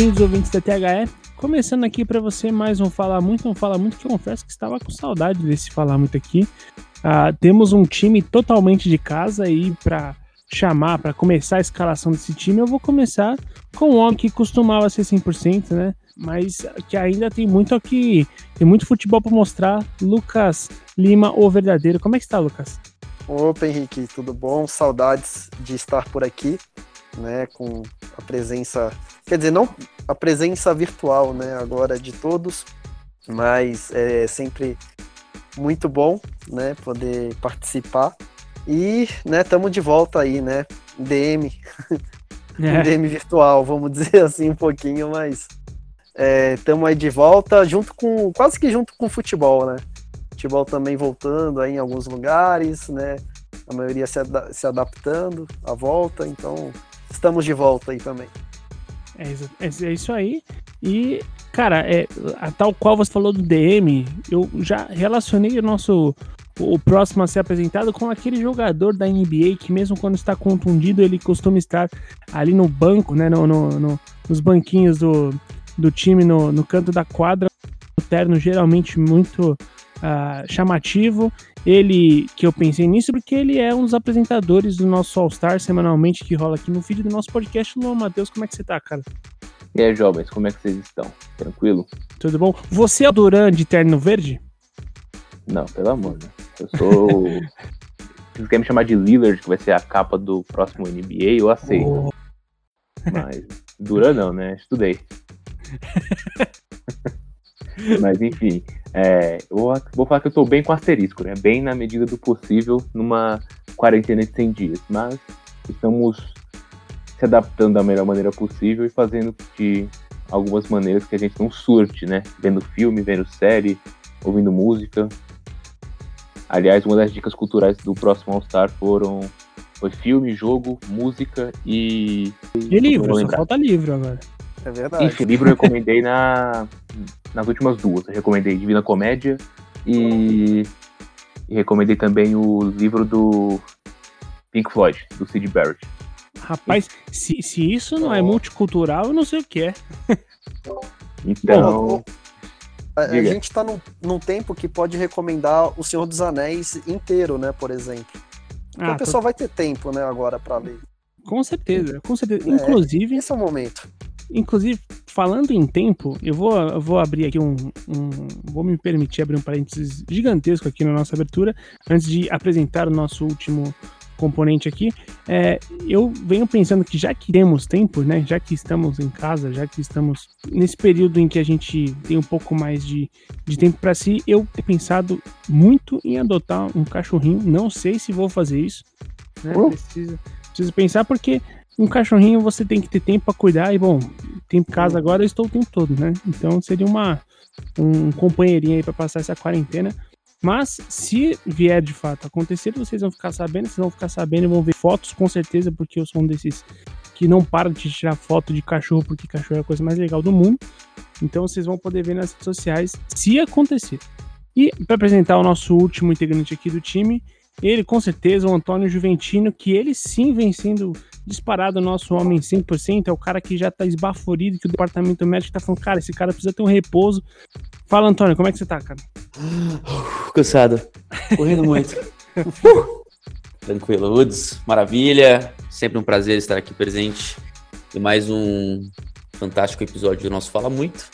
Bem-vindos, ouvintes da THE. Começando aqui para você mais um Falar Muito, um Falar Muito, que eu confesso que estava com saudade desse Falar Muito aqui. Uh, temos um time totalmente de casa e para chamar, para começar a escalação desse time, eu vou começar com um homem que costumava ser 100%, né? Mas que ainda tem muito aqui, tem muito futebol para mostrar. Lucas Lima, o verdadeiro. Como é que está, Lucas? Opa, Henrique, tudo bom? Saudades de estar por aqui né, com a presença, quer dizer, não a presença virtual, né, agora de todos, mas é sempre muito bom, né, poder participar. E, né, estamos de volta aí, né, DM, é. DM virtual, vamos dizer assim um pouquinho, mas estamos é, aí de volta, junto com, quase que junto com o futebol, né, futebol também voltando aí em alguns lugares, né, a maioria se, ad se adaptando à volta, então estamos de volta aí também. É, é, é isso aí. E, cara, é, a tal qual você falou do DM, eu já relacionei o nosso. O próximo a ser apresentado com aquele jogador da NBA que, mesmo quando está contundido, ele costuma estar ali no banco, né? No, no, no nos banquinhos do, do time, no, no canto da quadra. O terno geralmente muito uh, chamativo. Ele, que eu pensei nisso, porque ele é um dos apresentadores do nosso All-Star semanalmente que rola aqui no vídeo do nosso podcast. Luan Matheus, como é que você tá, cara? E aí, jovens, como é que vocês estão? Tranquilo? Tudo bom? Você é o Duran de terno verde? Não, pelo amor, né? Eu sou. Vocês querem me chamar de Lillard, que vai ser a capa do próximo NBA, eu aceito. Oh. Mas Duran não, né? Estudei. Mas enfim, é, eu vou falar que eu tô bem com asterisco, né? Bem na medida do possível numa quarentena de 100 dias. Mas estamos se adaptando da melhor maneira possível e fazendo de algumas maneiras que a gente não surte, né? Vendo filme, vendo série, ouvindo música. Aliás, uma das dicas culturais do próximo All Star foram foi filme, jogo, música e. E livro, só falta livro agora. É verdade. Enfim, livro eu recomendei na, nas últimas duas. Eu recomendei Divina Comédia e, e recomendei também o livro do Pink Floyd, do Sid Barrett. Rapaz, se, se isso não é multicultural, eu não sei o que é. Então. Bom, a, a gente está num, num tempo que pode recomendar O Senhor dos Anéis inteiro, né, por exemplo. Então ah, o pessoal tô... vai ter tempo, né, agora para ler. Com certeza, com certeza. É, Inclusive. Esse é o momento. Inclusive, falando em tempo, eu vou, eu vou abrir aqui um, um, Vou me permitir abrir um parênteses gigantesco aqui na nossa abertura, antes de apresentar o nosso último componente aqui. É, eu venho pensando que já que temos tempo, né? Já que estamos em casa, já que estamos nesse período em que a gente tem um pouco mais de, de tempo para si, eu tenho pensado muito em adotar um cachorrinho. Não sei se vou fazer isso. Né? Preciso, preciso pensar porque um cachorrinho você tem que ter tempo para cuidar e bom, tempo casa agora eu estou o tempo todo, né? Então seria uma um companheirinho aí para passar essa quarentena. Mas se vier de fato acontecer, vocês vão ficar sabendo, vocês vão ficar sabendo e vão ver fotos com certeza, porque eu sou um desses que não para de tirar foto de cachorro, porque cachorro é a coisa mais legal do mundo. Então vocês vão poder ver nas redes sociais se acontecer. E para apresentar o nosso último integrante aqui do time, ele com certeza, o Antônio Juventino, que ele sim vem sendo disparado nosso homem 100%, é o cara que já tá esbaforido, que o departamento médico tá falando, cara, esse cara precisa ter um repouso. Fala, Antônio, como é que você tá, cara? Uh, cansado. Correndo muito. Tranquilo, Woods, maravilha. Sempre um prazer estar aqui presente e mais um fantástico episódio do nosso Fala Muito.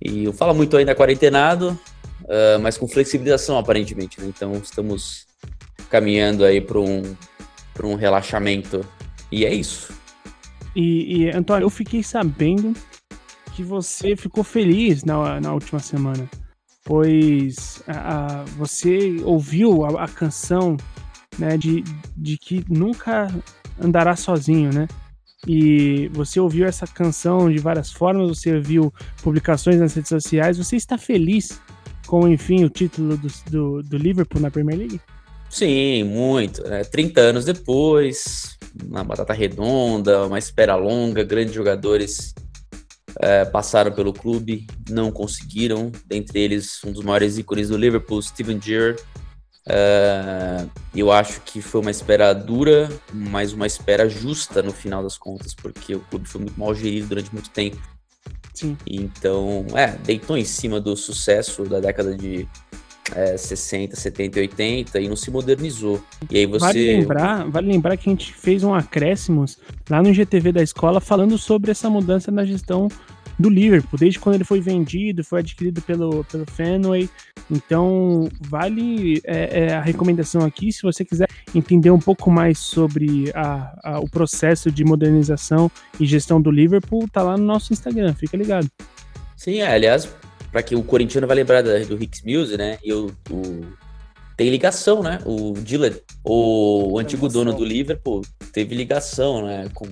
E o Fala Muito ainda quarentenado, uh, mas com flexibilização aparentemente, né? Então estamos caminhando aí para um, um relaxamento e é isso. E, e, Antônio, eu fiquei sabendo que você ficou feliz na, na última semana, pois a, a você ouviu a, a, canção né, de, de que nunca andará sozinho, né? E você ouviu essa canção de várias formas, você viu publicações nas redes sociais, você está feliz com, enfim, o título do, do, do Liverpool na Premier League? Sim, muito. Né? 30 anos depois, uma batata redonda, uma espera longa, grandes jogadores é, passaram pelo clube, não conseguiram. Dentre eles, um dos maiores ícones do Liverpool, Steven Gerrard, Uh, eu acho que foi uma espera dura, mas uma espera justa no final das contas, porque o clube foi muito mal gerido durante muito tempo. Sim. Então, é, deitou em cima do sucesso da década de é, 60, 70 e 80 e não se modernizou. E aí você. Vale lembrar, vale lembrar que a gente fez um acréscimos lá no GTV da escola falando sobre essa mudança na gestão do Liverpool, desde quando ele foi vendido, foi adquirido pelo, pelo Fenway. Então, vale é, é, a recomendação aqui, se você quiser entender um pouco mais sobre a, a, o processo de modernização e gestão do Liverpool, tá lá no nosso Instagram, fica ligado. Sim, é, aliás, para que o corintiano vai lembrar do Hicks Mills, né? E o, o, tem ligação, né? O Dylan, o, o antigo dono do Liverpool, teve ligação, né? Com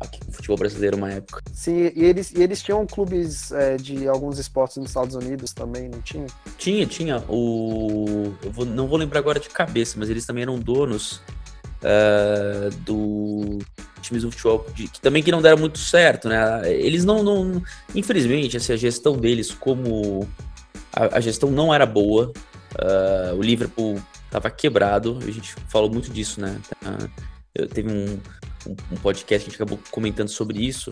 aqui futebol brasileiro uma época. Sim, e eles, e eles tinham clubes é, de alguns esportes nos Estados Unidos também, não tinha? Tinha, tinha. O. Eu vou, não vou lembrar agora de cabeça, mas eles também eram donos uh, do times do futebol de, que também que não deram muito certo, né? Eles não, não infelizmente, assim, a gestão deles como a, a gestão não era boa. Uh, o Liverpool estava quebrado. A gente falou muito disso, né? Uh, teve um, um, podcast que a gente acabou comentando sobre isso.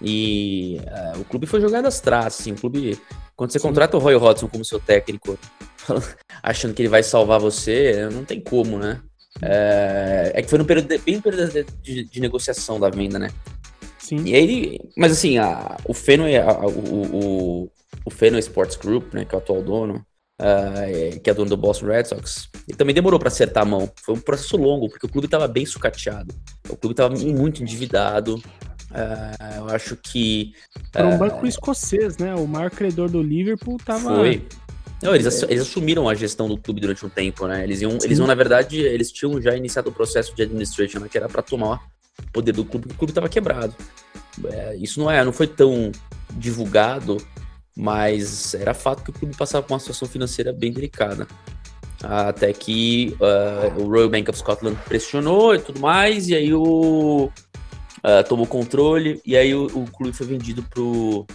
E uh, o clube foi jogado às traças, assim, o clube... Quando você Sim. contrata o Roy Hodgson como seu técnico, achando que ele vai salvar você, não tem como, né? É, é que foi no período de, bem no período de, de, de, negociação da venda, né? Sim. E aí, mas assim, a, o Fenway, a, o, o, o Fenway Sports Group, né, que é o atual dono, uh, que é dono do Boston Red Sox, ele também demorou para acertar a mão. Foi um processo longo, porque o clube estava bem sucateado. O clube estava muito endividado. Uh, eu acho que. Para um uh, banco escocês, né? O maior credor do Liverpool estava. Foi. Não, eles, eles assumiram a gestão do clube durante um tempo, né? Eles iam, eles iam, na verdade, eles tinham já iniciado o processo de administration, né, que era para tomar o poder do clube, porque o clube estava quebrado. É, isso não é, não foi tão divulgado, mas era fato que o clube passava por uma situação financeira bem delicada. Até que uh, o Royal Bank of Scotland pressionou e tudo mais, e aí o uh, tomou controle, e aí o, o clube foi vendido pro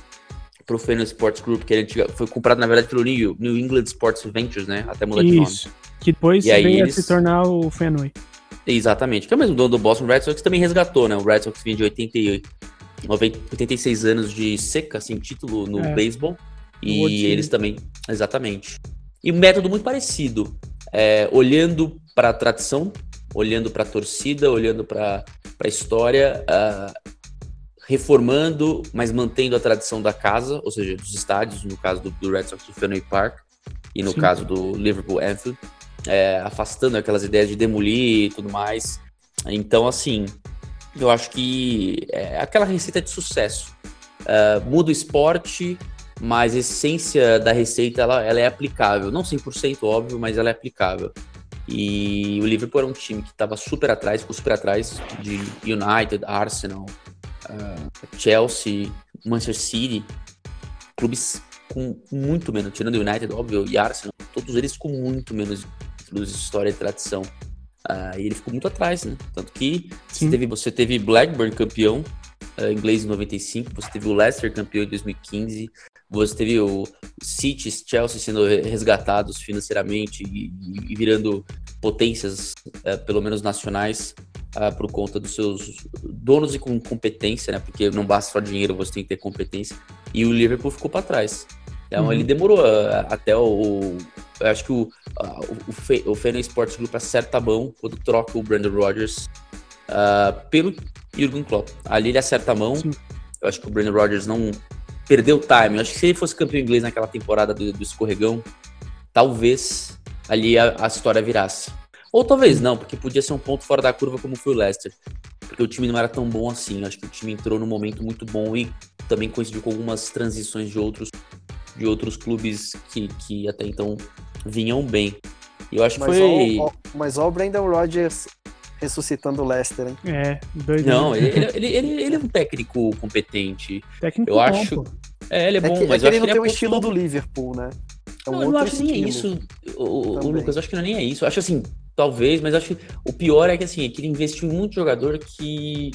pro Fenway Sports Group, que antiga, foi comprado, na verdade, pelo New, New England Sports Ventures, né? Até mudar de nome. Isso, que depois e veio eles... a se tornar o Fenway. Exatamente, que é o mesmo dono do Boston Red Sox, que também resgatou, né? O Red Sox vinha de 88, 86 anos de seca, sem título no é. beisebol. E eles também, exatamente. E um método muito parecido, é, olhando para a tradição, olhando para a torcida, olhando para a história, uh, reformando, mas mantendo a tradição da casa, ou seja, dos estádios, no caso do, do Red Sox do Fenway Park e no Sim. caso do Liverpool Anfield, é, afastando aquelas ideias de demolir e tudo mais. Então, assim, eu acho que é aquela receita de sucesso. Uh, muda o esporte, mas a essência da receita ela, ela é aplicável. Não 100% óbvio, mas ela é aplicável. E o Liverpool era um time que estava super atrás, ficou super atrás de United, Arsenal, uh, Chelsea, Manchester City, clubes com muito menos, tirando o United, óbvio, e Arsenal, todos eles com muito menos de história e tradição. Uh, e ele ficou muito atrás, né? Tanto que você teve, você teve, Blackburn campeão uh, inglês em 95, você teve o Leicester campeão em 2015, você teve o City, Chelsea sendo resgatados financeiramente e, e virando potências, uh, pelo menos nacionais, uh, por conta dos seus donos e com competência, né? Porque não basta só dinheiro, você tem que ter competência. E o Liverpool ficou para trás. Então uhum. ele demorou uh, até o. Eu acho que o, uh, o, Fe, o Sports Group acerta a mão quando troca o Brandon Rodgers pelo Jurgen Klopp. Ali ele acerta a mão. Sim. Eu acho que o Brandon Rodgers não perdeu o time. Eu acho que se ele fosse campeão inglês naquela temporada do, do escorregão, talvez ali a, a história virasse. Ou talvez não, porque podia ser um ponto fora da curva como foi o Leicester. Porque o time não era tão bom assim. Acho que o time entrou num momento muito bom e também coincidiu com algumas transições de outros, de outros clubes que, que até então vinham bem. E eu acho mas que foi. Ó, ó, mas ó o Brandon Rodgers ressuscitando o Leicester, hein? É, doido. Não, ele, ele, ele, ele, é um técnico competente. Técnico eu bom, acho. Pô. É, ele é bom, é que, mas é eu ele acho não que tem o estilo do Liverpool, né? É um não, eu não acho estilo. nem é isso, o, o, Lucas. Eu acho que não é nem é isso. Eu acho assim, talvez, mas acho que o pior é que assim, é que ele investiu em muito jogador que,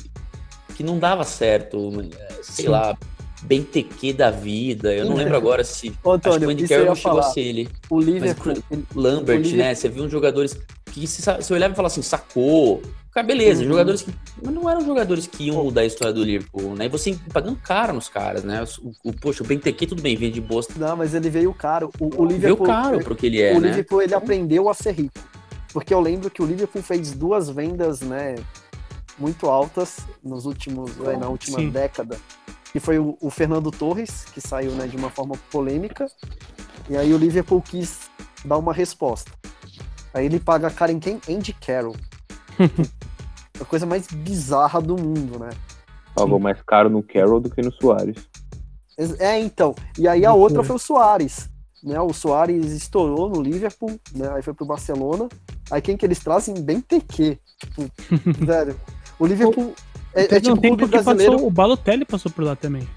que não dava certo. Sei Sim. lá. Benteke da vida. Eu não lembro agora se. Ô, acho que Antônio, o Andy Carroll não chegou a falar. ser ele. O Liverpool. Mas ele- Lambert, o Liverpool- né? Você viu uns jogadores que se você olhava e falava assim, sacou. Cara, beleza, Uhum. jogadores que. Mas não eram jogadores que iam mudar a história do Liverpool, né? E você pagando caro nos caras, né? O, o- poxa, o Benteke, tudo bem, vende boas. Não, mas ele veio caro. O, o Veio Liverpool. caro pro que ele é, o né? Liverpool ele aprendeu a ser rico. Porque eu lembro que o Liverpool fez duas vendas, né, muito altas nos últimos, né, na última Sim. década. Que foi o, o Fernando Torres, que saiu, né, de uma forma polêmica. E aí o Liverpool quis dar uma resposta. Aí ele paga cara em quem? Andy Carroll. a coisa mais bizarra do mundo, né? Pagou mais caro no Carroll do que no Soares. É, então. E aí a outra foi o Soares. Né? O Soares estourou no Liverpool, né? Aí foi pro Barcelona. Aí quem que eles trazem? Bem TQ. Tipo, velho. O Liverpool é, é Teve tipo um tempo clube que brasileiro. passou, o Balotelli passou por lá também.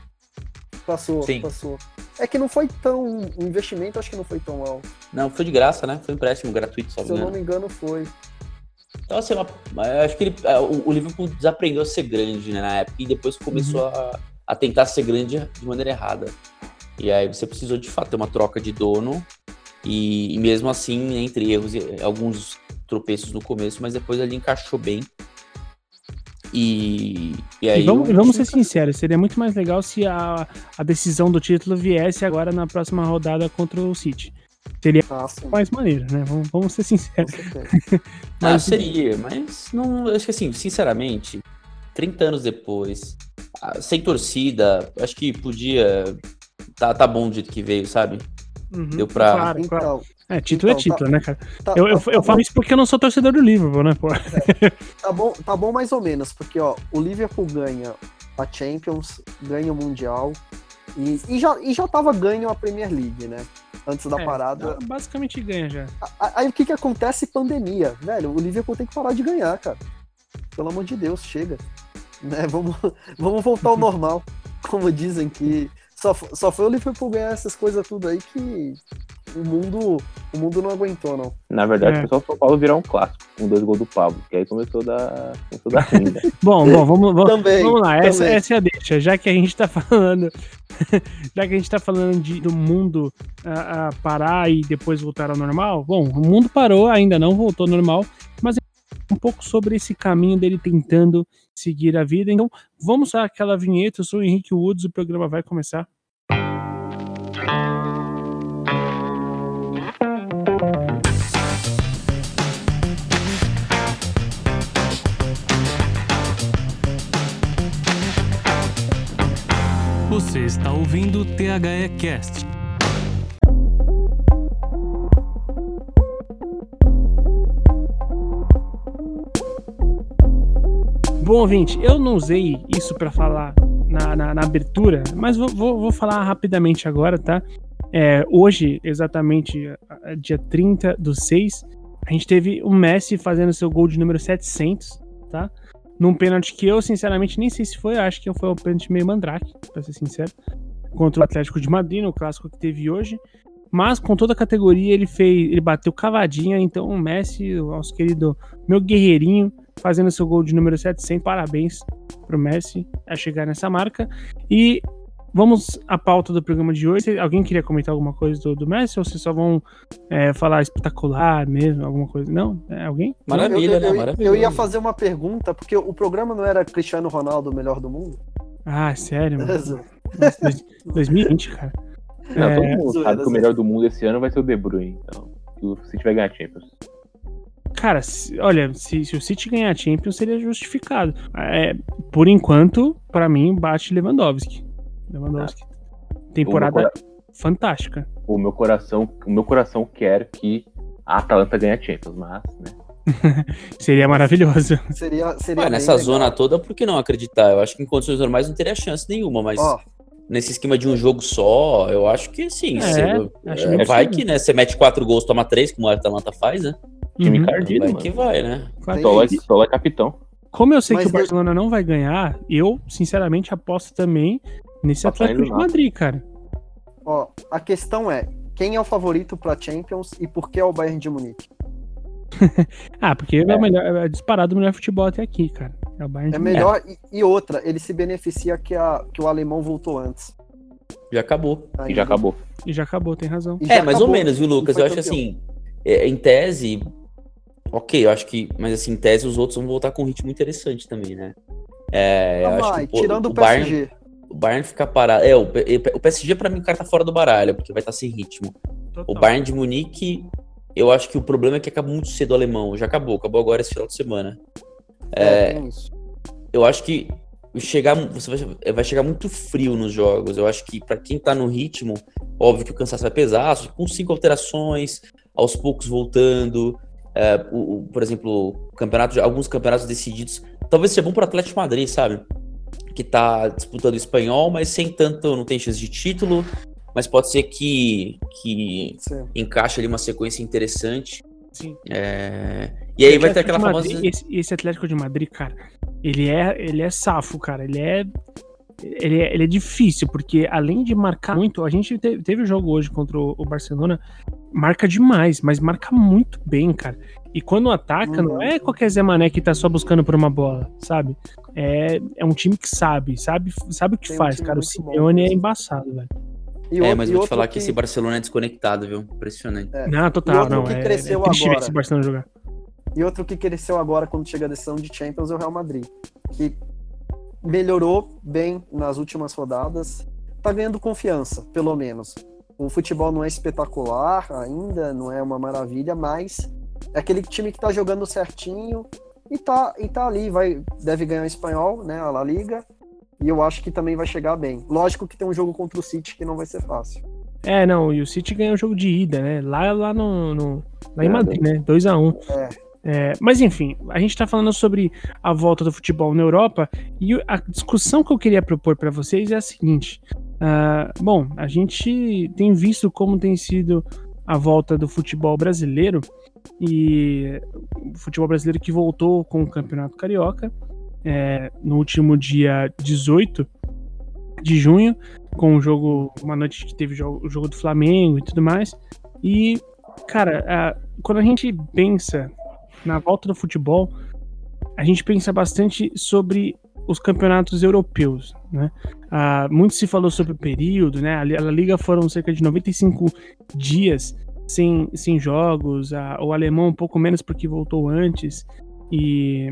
Passou, Sim. passou. É que não foi tão. O investimento acho que não foi tão alto. Não, foi de graça, né? Foi um empréstimo gratuito, só Se eu não me engano, foi. Então, assim, uma- eu acho que ele, é, o, o Liverpool desaprendeu a ser grande, né, na época, e depois começou Uhum. a, a tentar ser grande de maneira errada. E aí você precisou, de fato, ter uma troca de dono, e, e mesmo assim, entre erros e alguns tropeços no começo, mas depois ele encaixou bem. E, e aí. E vamos, o- e vamos ser sinceros, seria muito mais legal se a, a decisão do título viesse agora na próxima rodada contra o City. Ah, sim. Mais maneiro, né? Vamos, vamos ser sinceros. Ah, Mas- seria, mas não, eu acho que assim, sinceramente, 30 anos depois, ah, sem torcida, acho que podia. Tá, tá bom do jeito que veio, sabe? Uhum, Deu pra- Claro, claro. Então, É, título é então, título, né, cara? tá, Eu, eu, tá- eu tá falo isso porque eu não sou torcedor do Liverpool, né, pô? Tá bom, tá bom mais ou menos, porque ó, o Liverpool ganha a Champions, ganha o Mundial e, e, já, e já tava ganho a Premier League, né? Antes da É, parada. Basicamente ganha já. A- Aí o que que acontece? Pandemia, velho. O Liverpool tem que parar de ganhar, cara. Pelo amor de Deus, chega. Né? Vamos, vamos voltar ao normal. Como dizem que só, só foi o Liverpool ganhar essas coisas tudo aí que o mundo, o mundo não aguentou, não. Na verdade, É. foi só o São Paulo virar um clássico, com dois gols do Pablo, que aí começou da, começou da renda. Bom, bom, vamos, vamos, Também. vamos lá. Essa, também. essa é a deixa. Já que a gente tá falando. já que a gente tá falando de, do mundo parar e depois voltar ao normal, bom, o mundo parou, ainda não voltou ao normal, mas é um pouco sobre esse caminho dele tentando seguir a vida. Então, vamos a aquela vinheta. Eu sou o Henrique Woods, o programa vai começar. Você está ouvindo o THE Cast. Bom, ouvinte, eu não usei isso pra falar na, na- na abertura, mas vou, vou- vou falar rapidamente agora, tá? É, hoje, exatamente dia 30 do 6, a gente teve o Messi fazendo seu gol de número 700, tá? Num pênalti que eu, sinceramente, nem sei se foi, acho que foi um pênalti meio mandrake, pra ser sincero, contra o Atlético de Madrid, no clássico que teve hoje. Mas com toda a categoria ele fez, ele bateu cavadinha, então o Messi, o nosso querido meu guerreirinho, fazendo seu gol de número 700. Parabéns pro Messi a chegar nessa marca. E vamos à pauta do programa de hoje. Alguém queria comentar alguma coisa do, do Messi ou vocês só vão é, falar espetacular mesmo, alguma coisa? Não? É, alguém? Maravilha, eu, né? eu, eu, Maravilha. eu ia fazer uma pergunta, porque o programa não era Cristiano Ronaldo o melhor do mundo? Ah, sério, mano. Nossa, dois- 2020, cara. Não, É, todo mundo sabe que o melhor do mundo esse ano vai ser o De Bruyne, então. Se vai ganhar Champions. Cara, se- olha, se, se o City ganhar a Champions seria justificado. É, por enquanto, pra mim, bate Lewandowski. Lewandowski. Temporada O meu, cora- fantástica. o meu coração, o meu coração quer que a Atalanta ganhe a Champions, mas, né? Seria maravilhoso. Seria, seria Ué, nessa legal. zona toda, por que não acreditar? Eu acho que em condições normais não teria chance nenhuma, mas Ó, nesse esquema de um jogo só, eu acho que sim. É, você- acho é, bem vai que, né? Você mete quatro gols, toma três, como o Atalanta faz, né? Time Uhum. encardido, vai mano. que vai, né? Só é, só é capitão. Como eu sei Mas que o Barcelona não vai ganhar, eu, sinceramente, aposto também nesse Tá Atlético de. Madrid, cara. ó, a questão é, quem é o favorito pra Champions e por que é o Bayern de Munique? Ah, porque é, É. o melhor, é disparado o melhor futebol até aqui, cara. É o Bayern É melhor. E, e outra, ele se beneficia que, a, que o alemão voltou antes. Já acabou. E já acabou. E já acabou, tem razão. É, já mais ou acabou. menos, viu, E Lucas? Eu acho campeão. assim, é, em tese, ok, eu acho que, mas assim, em tese os outros vão voltar com um ritmo interessante também, né? É, eu Ah, acho vai, que, pô, tirando o, Bayern, PSG. o Bayern ficar parado. É, o, o PSG pra mim o cara tá fora do baralho, porque vai estar sem ritmo. O Bayern de Munique, eu acho que o problema é que acaba muito cedo o alemão. Já acabou, acabou agora esse final de semana. É, isso. Eu acho que chegar, você vai, vai chegar muito frio nos jogos. Eu acho que pra quem tá no ritmo, óbvio que o cansaço vai pesar, só que com cinco alterações, aos poucos voltando. é, o, o- por exemplo, campeonato, alguns campeonatos decididos. Talvez seja bom pro Atlético Madrid, sabe? Que tá disputando o espanhol, mas sem tanto, não tem chance de título. Mas pode ser que, que Sim. encaixe ali uma sequência interessante. Sim. É, E aí vai ter aquela de famosa. Madrid, esse, esse Atlético de Madrid, cara, ele é, ele é safo, cara. Ele é, ele é. Ele é difícil, porque além de marcar muito, a gente teve, teve o jogo hoje contra o, o Barcelona, marca demais, mas marca muito bem, cara. E quando ataca, não é qualquer Zé Mané que tá só buscando por uma bola, sabe? É, é um time que sabe, sabe, sabe o que Tem um faz, time cara. O muito bom Simeone é embaçado, velho. E É, outro- mas vou te falar que esse Barcelona é desconectado, viu? Impressionante. É. Não, E total, outro não. que É, cresceu é triste ver agora. esse Barcelona jogar. E outro que cresceu agora quando chega a decisão de Champions é o Real Madrid, que melhorou bem nas últimas rodadas, tá ganhando confiança, pelo menos. O futebol não é espetacular ainda, não é uma maravilha, mas é aquele time que tá jogando certinho e tá, e tá ali, vai, deve ganhar o espanhol, né, a La Liga, e eu acho que também vai chegar bem. Lógico que tem um jogo contra o City que não vai ser fácil. É, não, e o City ganhou o jogo de ida, né? Lá, lá no, no- lá em É, Madrid, né? 2x1. É. É, mas enfim, a gente tá falando sobre a volta do futebol na Europa e a discussão que eu queria propor para vocês é a seguinte. ah, bom, a gente tem visto como tem sido a volta do futebol brasileiro e o futebol brasileiro que voltou com o Campeonato Carioca é, no último dia 18 de junho, com o jogo, uma noite que teve o jogo, do Flamengo e tudo mais. E, cara, quando a gente pensa na volta do futebol, a gente pensa bastante sobre os campeonatos europeus, né? Ah, muito se falou sobre o período, né? A Li- a Liga foram cerca de 95 dias sem, sem jogos, a- o alemão um pouco menos porque voltou antes, e,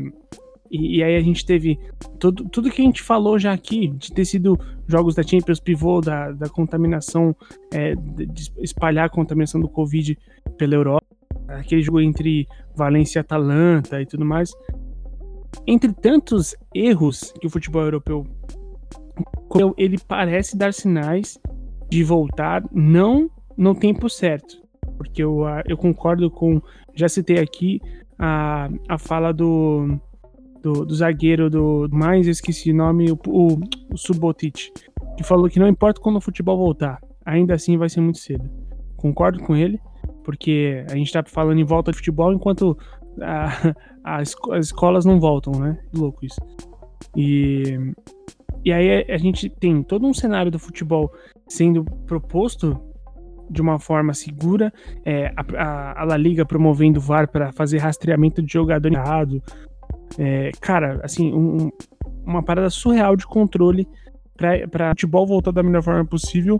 e, e aí a gente teve tudo, tudo que a gente falou já aqui, de ter sido jogos da Champions pivô, da, da contaminação, é, de espalhar a contaminação do Covid pela Europa, aquele jogo entre Valência e Atalanta e tudo mais. Entre tantos erros que o futebol europeu ele parece dar sinais de voltar não no tempo certo. Porque eu, ah, eu concordo com. Já citei aqui a, a fala do, do, do zagueiro do. Mais esqueci o nome, o, o Subotic, que falou que não importa quando o futebol voltar, ainda assim vai ser muito cedo. Concordo com ele, porque a gente tá falando em volta de futebol enquanto a- a as escolas não voltam, né? Louco isso. E, e aí a gente tem todo um cenário do futebol sendo proposto de uma forma segura, é, a, a, La Liga promovendo o VAR para fazer rastreamento de jogador errado. É, cara, assim, um- uma parada surreal de controle para futebol voltar da melhor forma possível.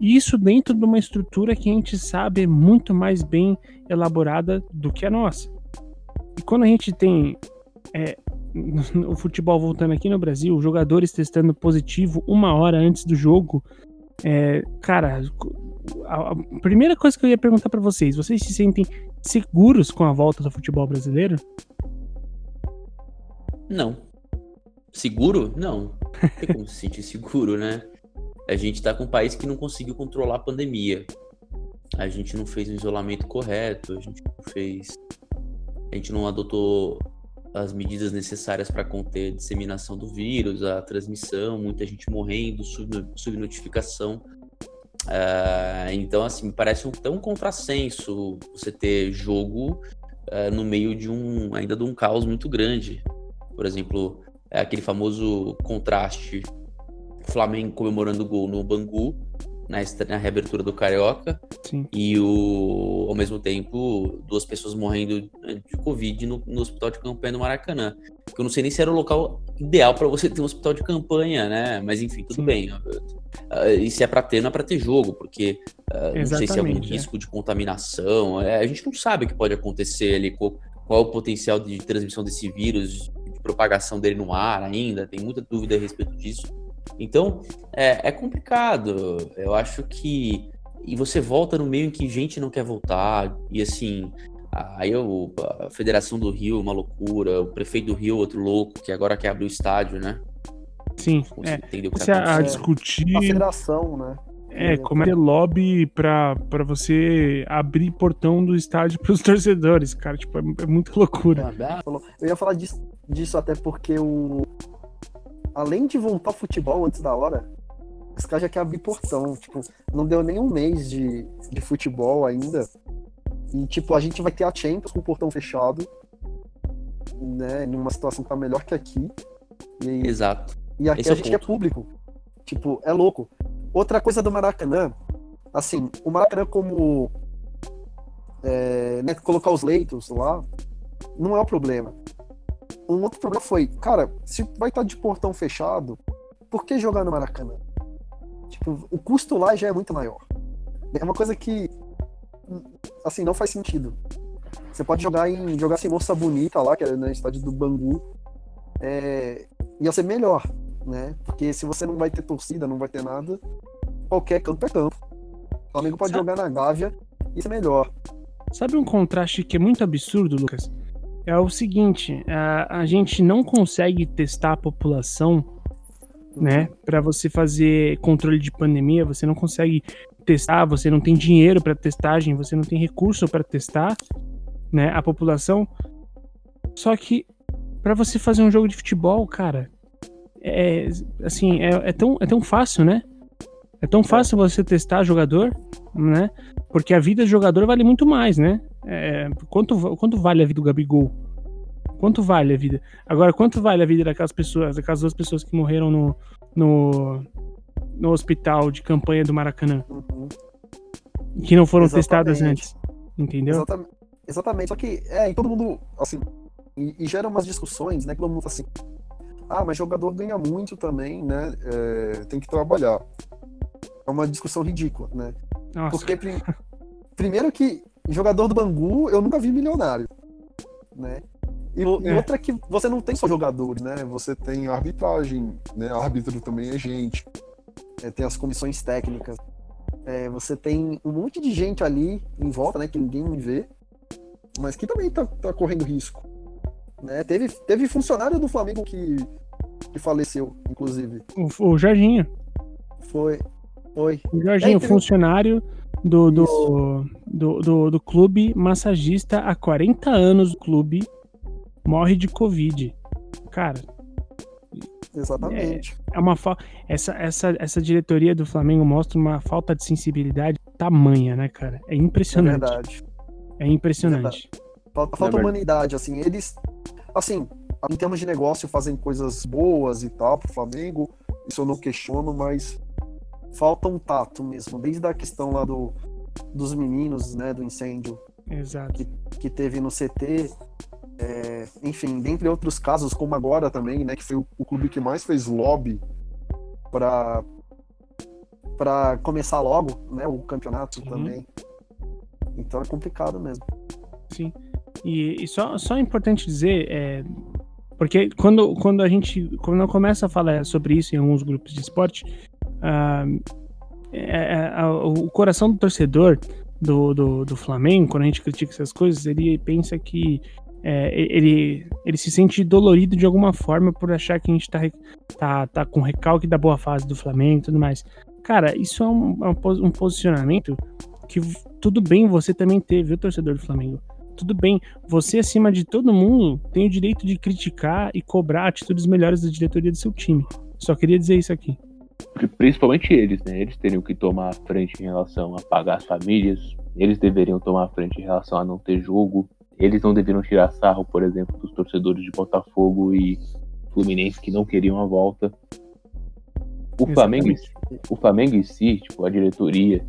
E isso dentro de uma estrutura que a gente sabe é muito mais bem elaborada do que a nossa. E quando a gente tem é, o futebol voltando aqui no Brasil, jogadores testando positivo uma hora antes do jogo, é, cara, a, primeira coisa que eu ia perguntar pra vocês, vocês se sentem seguros com a volta do futebol brasileiro? Não. Seguro? Não. Não tem como se sentir seguro, né? A gente tá com um país que não conseguiu controlar a pandemia. A gente não fez um isolamento correto, a gente não fez. A gente não adotou as medidas necessárias para conter a disseminação do vírus, a transmissão, muita gente morrendo, sub- subnotificação. Ah, então, assim, parece um, tão contrassenso você ter jogo ah, no meio de um ainda de um caos muito grande. Por exemplo, é aquele famoso contraste Flamengo comemorando o gol no Bangu na, na reabertura do Carioca Sim. e o, ao mesmo tempo duas pessoas morrendo de Covid no, no hospital de campanha do Maracanã. Que eu não sei nem se era o local ideal para você ter um hospital de campanha, né? Mas enfim, tudo Sim. bem. Ah, E se é para ter, não é para ter jogo, porque ah, não sei se é algum é. risco de contaminação. é, a gente não sabe o que pode acontecer ali, qual, qual é o potencial de transmissão desse vírus, de propagação dele no ar ainda. Tem muita dúvida a respeito disso. Então, é, é complicado. Eu acho que. E você volta no meio em que gente não quer voltar, e assim. Aí eu, a Federação do Rio, uma loucura, o prefeito do Rio, outro louco, que agora quer abrir o estádio, né? Sim. É. o que tá a discutir. A federação, né? É, como é que é lobby pra, pra você abrir portão do estádio pros torcedores, cara. Tipo, é, é muita loucura. Ah, falou. Eu ia falar disso, disso até porque o. Além de voltar ao futebol antes da hora, os caras já querem abrir portão. Tipo, não deu nem um mês de, de futebol ainda. E, tipo, a gente vai ter a Champions com o portão fechado. Né? Numa situação que tá melhor que aqui. E, Exato. e aqui Esse é a o gente é ponto. público. Tipo, é louco. Outra coisa do Maracanã, assim, o Maracanã como é, né, colocar os leitos lá, não é o problema. Um outro problema foi, cara, se vai estar de portão fechado, por que jogar no Maracanã? Tipo, o custo lá já é muito maior. É uma coisa que, assim, não faz sentido. Você pode jogar em jogar sem moça bonita lá, que é no estádio do Bangu, é, ia ser melhor, né? Porque se você não vai ter torcida, não vai ter nada, qualquer campo é campo. O Flamengo pode Sabe- jogar na Gávea, isso é melhor. Sabe um contraste que é muito absurdo, Lucas? É o seguinte, a, a gente não consegue testar a população, né? Pra você fazer controle de pandemia, você não consegue testar, você não tem dinheiro pra testagem, você não tem recurso pra testar, né? A população. Só que pra você fazer um jogo de futebol, cara, é assim, é, é tão, é tão fácil, né? É tão fácil você testar jogador, né? Porque a vida do jogador vale muito mais, né? É, quanto, quanto vale a vida do Gabigol? Quanto vale a vida? Agora, quanto vale a vida daquelas pessoas, daquelas duas pessoas que morreram no, no, no hospital de campanha do Maracanã? Uhum. Que não foram Exatamente. testadas antes. Entendeu? Exatamente, exatamente. Só que, é, e todo mundo, assim, e, e gera umas discussões, né? Que todo mundo fala assim, ah, mas jogador ganha muito também, né? é, tem que trabalhar. É uma discussão ridícula, né? Nossa, Porque, prim- primeiro que jogador do Bangu, eu nunca vi milionário, né? E, e É. outra que você não tem só jogadores, né? Você tem arbitragem, né? Árbitro também é gente. É, tem as comissões técnicas. É, você tem um monte de gente ali em volta, né? Que ninguém vê, mas que também tá, tá correndo risco. Né? Teve, teve funcionário do Flamengo que, que faleceu, inclusive. o, o Jorginho. Foi. Foi. O Jorginho, É, um- funcionário do, do, do, do, do clube massagista há 40 anos. O clube morre de Covid. Cara, Exatamente. é uma fa... essa, essa, essa diretoria do Flamengo mostra uma falta de sensibilidade tamanha, né, cara? É É, impressionante. verdade. É impressionante. Falta, falta verdade. humanidade, assim. Eles, assim, em termos de negócio, fazem coisas boas e tal pro Flamengo. Isso eu não questiono, mas falta um tato mesmo. Desde a questão lá do, dos meninos, né, do incêndio Exato. que teve no CT. é, enfim, dentre outros casos, como agora também, né, que foi o, o clube que mais fez lobby para para começar logo, né, o campeonato Sim. também. Então é complicado mesmo. Sim. E, e só, só é importante dizer, é, porque quando, quando a gente quando eu começo a falar sobre isso em alguns grupos de esporte, é- é- o coração do torcedor do, do, do Flamengo, quando a gente critica essas coisas, ele pensa que é, ele, ele se sente dolorido de alguma forma por achar que a gente tá, tá, tá com recalque da boa fase do Flamengo e tudo mais. Cara, isso é um, é um pos- posicionamento que tudo bem você também ter, viu, torcedor do Flamengo? Tudo bem, você acima de todo mundo tem o direito de criticar e cobrar atitudes melhores da diretoria do seu time. Só queria dizer isso aqui. Principalmente eles, né? Eles teriam que tomar a frente em relação a pagar as famílias, eles deveriam tomar a frente em relação a não ter jogo, eles não deveriam tirar sarro, por exemplo, dos torcedores de Botafogo e Fluminense que não queriam a volta. o Flamengo, o Flamengo em si, tipo, a diretoria,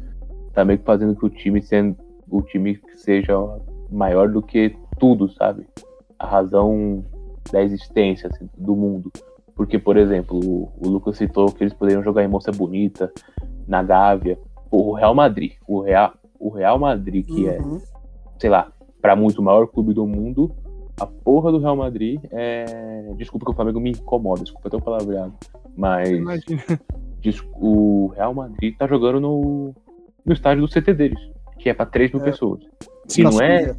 tá meio que fazendo que o time sendo, o time seja maior do que tudo, sabe? A razão da existência assim, do mundo. Porque, por exemplo, o, o Lucas citou que eles poderiam jogar em Moça Bonita, na Gávea. Pô, o Real Madrid, o Real, o Real Madrid, que é Uhum. sei lá, pra muito o maior clube do mundo, a porra do Real Madrid é. Desculpa que o Flamengo me incomoda, desculpa até o palavreado. Mas Imagina. o Real Madrid tá jogando no, no estádio do CT deles, que é pra 3 mil É. pessoas. Sim, E não é, suja.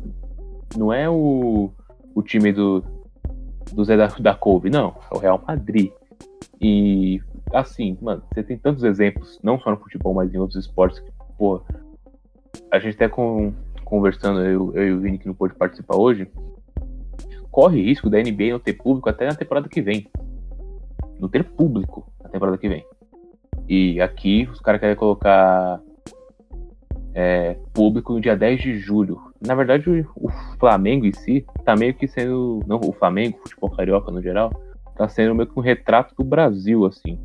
não é o, o time do, do Zé da, da Couve, não. É o Real Madrid. E assim, mano, você tem tantos exemplos, não só no futebol, mas em outros esportes, que, pô, a gente até com, conversando, eu, eu e o Vini que não pôde participar hoje, corre risco da NBA não ter público até na temporada que vem. Não ter público na temporada que vem. E aqui os caras querem colocar é, público no dia 10 de julho. Na verdade, o, o Flamengo em si tá meio que sendo. Não, o Flamengo, o futebol carioca no geral, tá sendo meio que um retrato do Brasil, assim.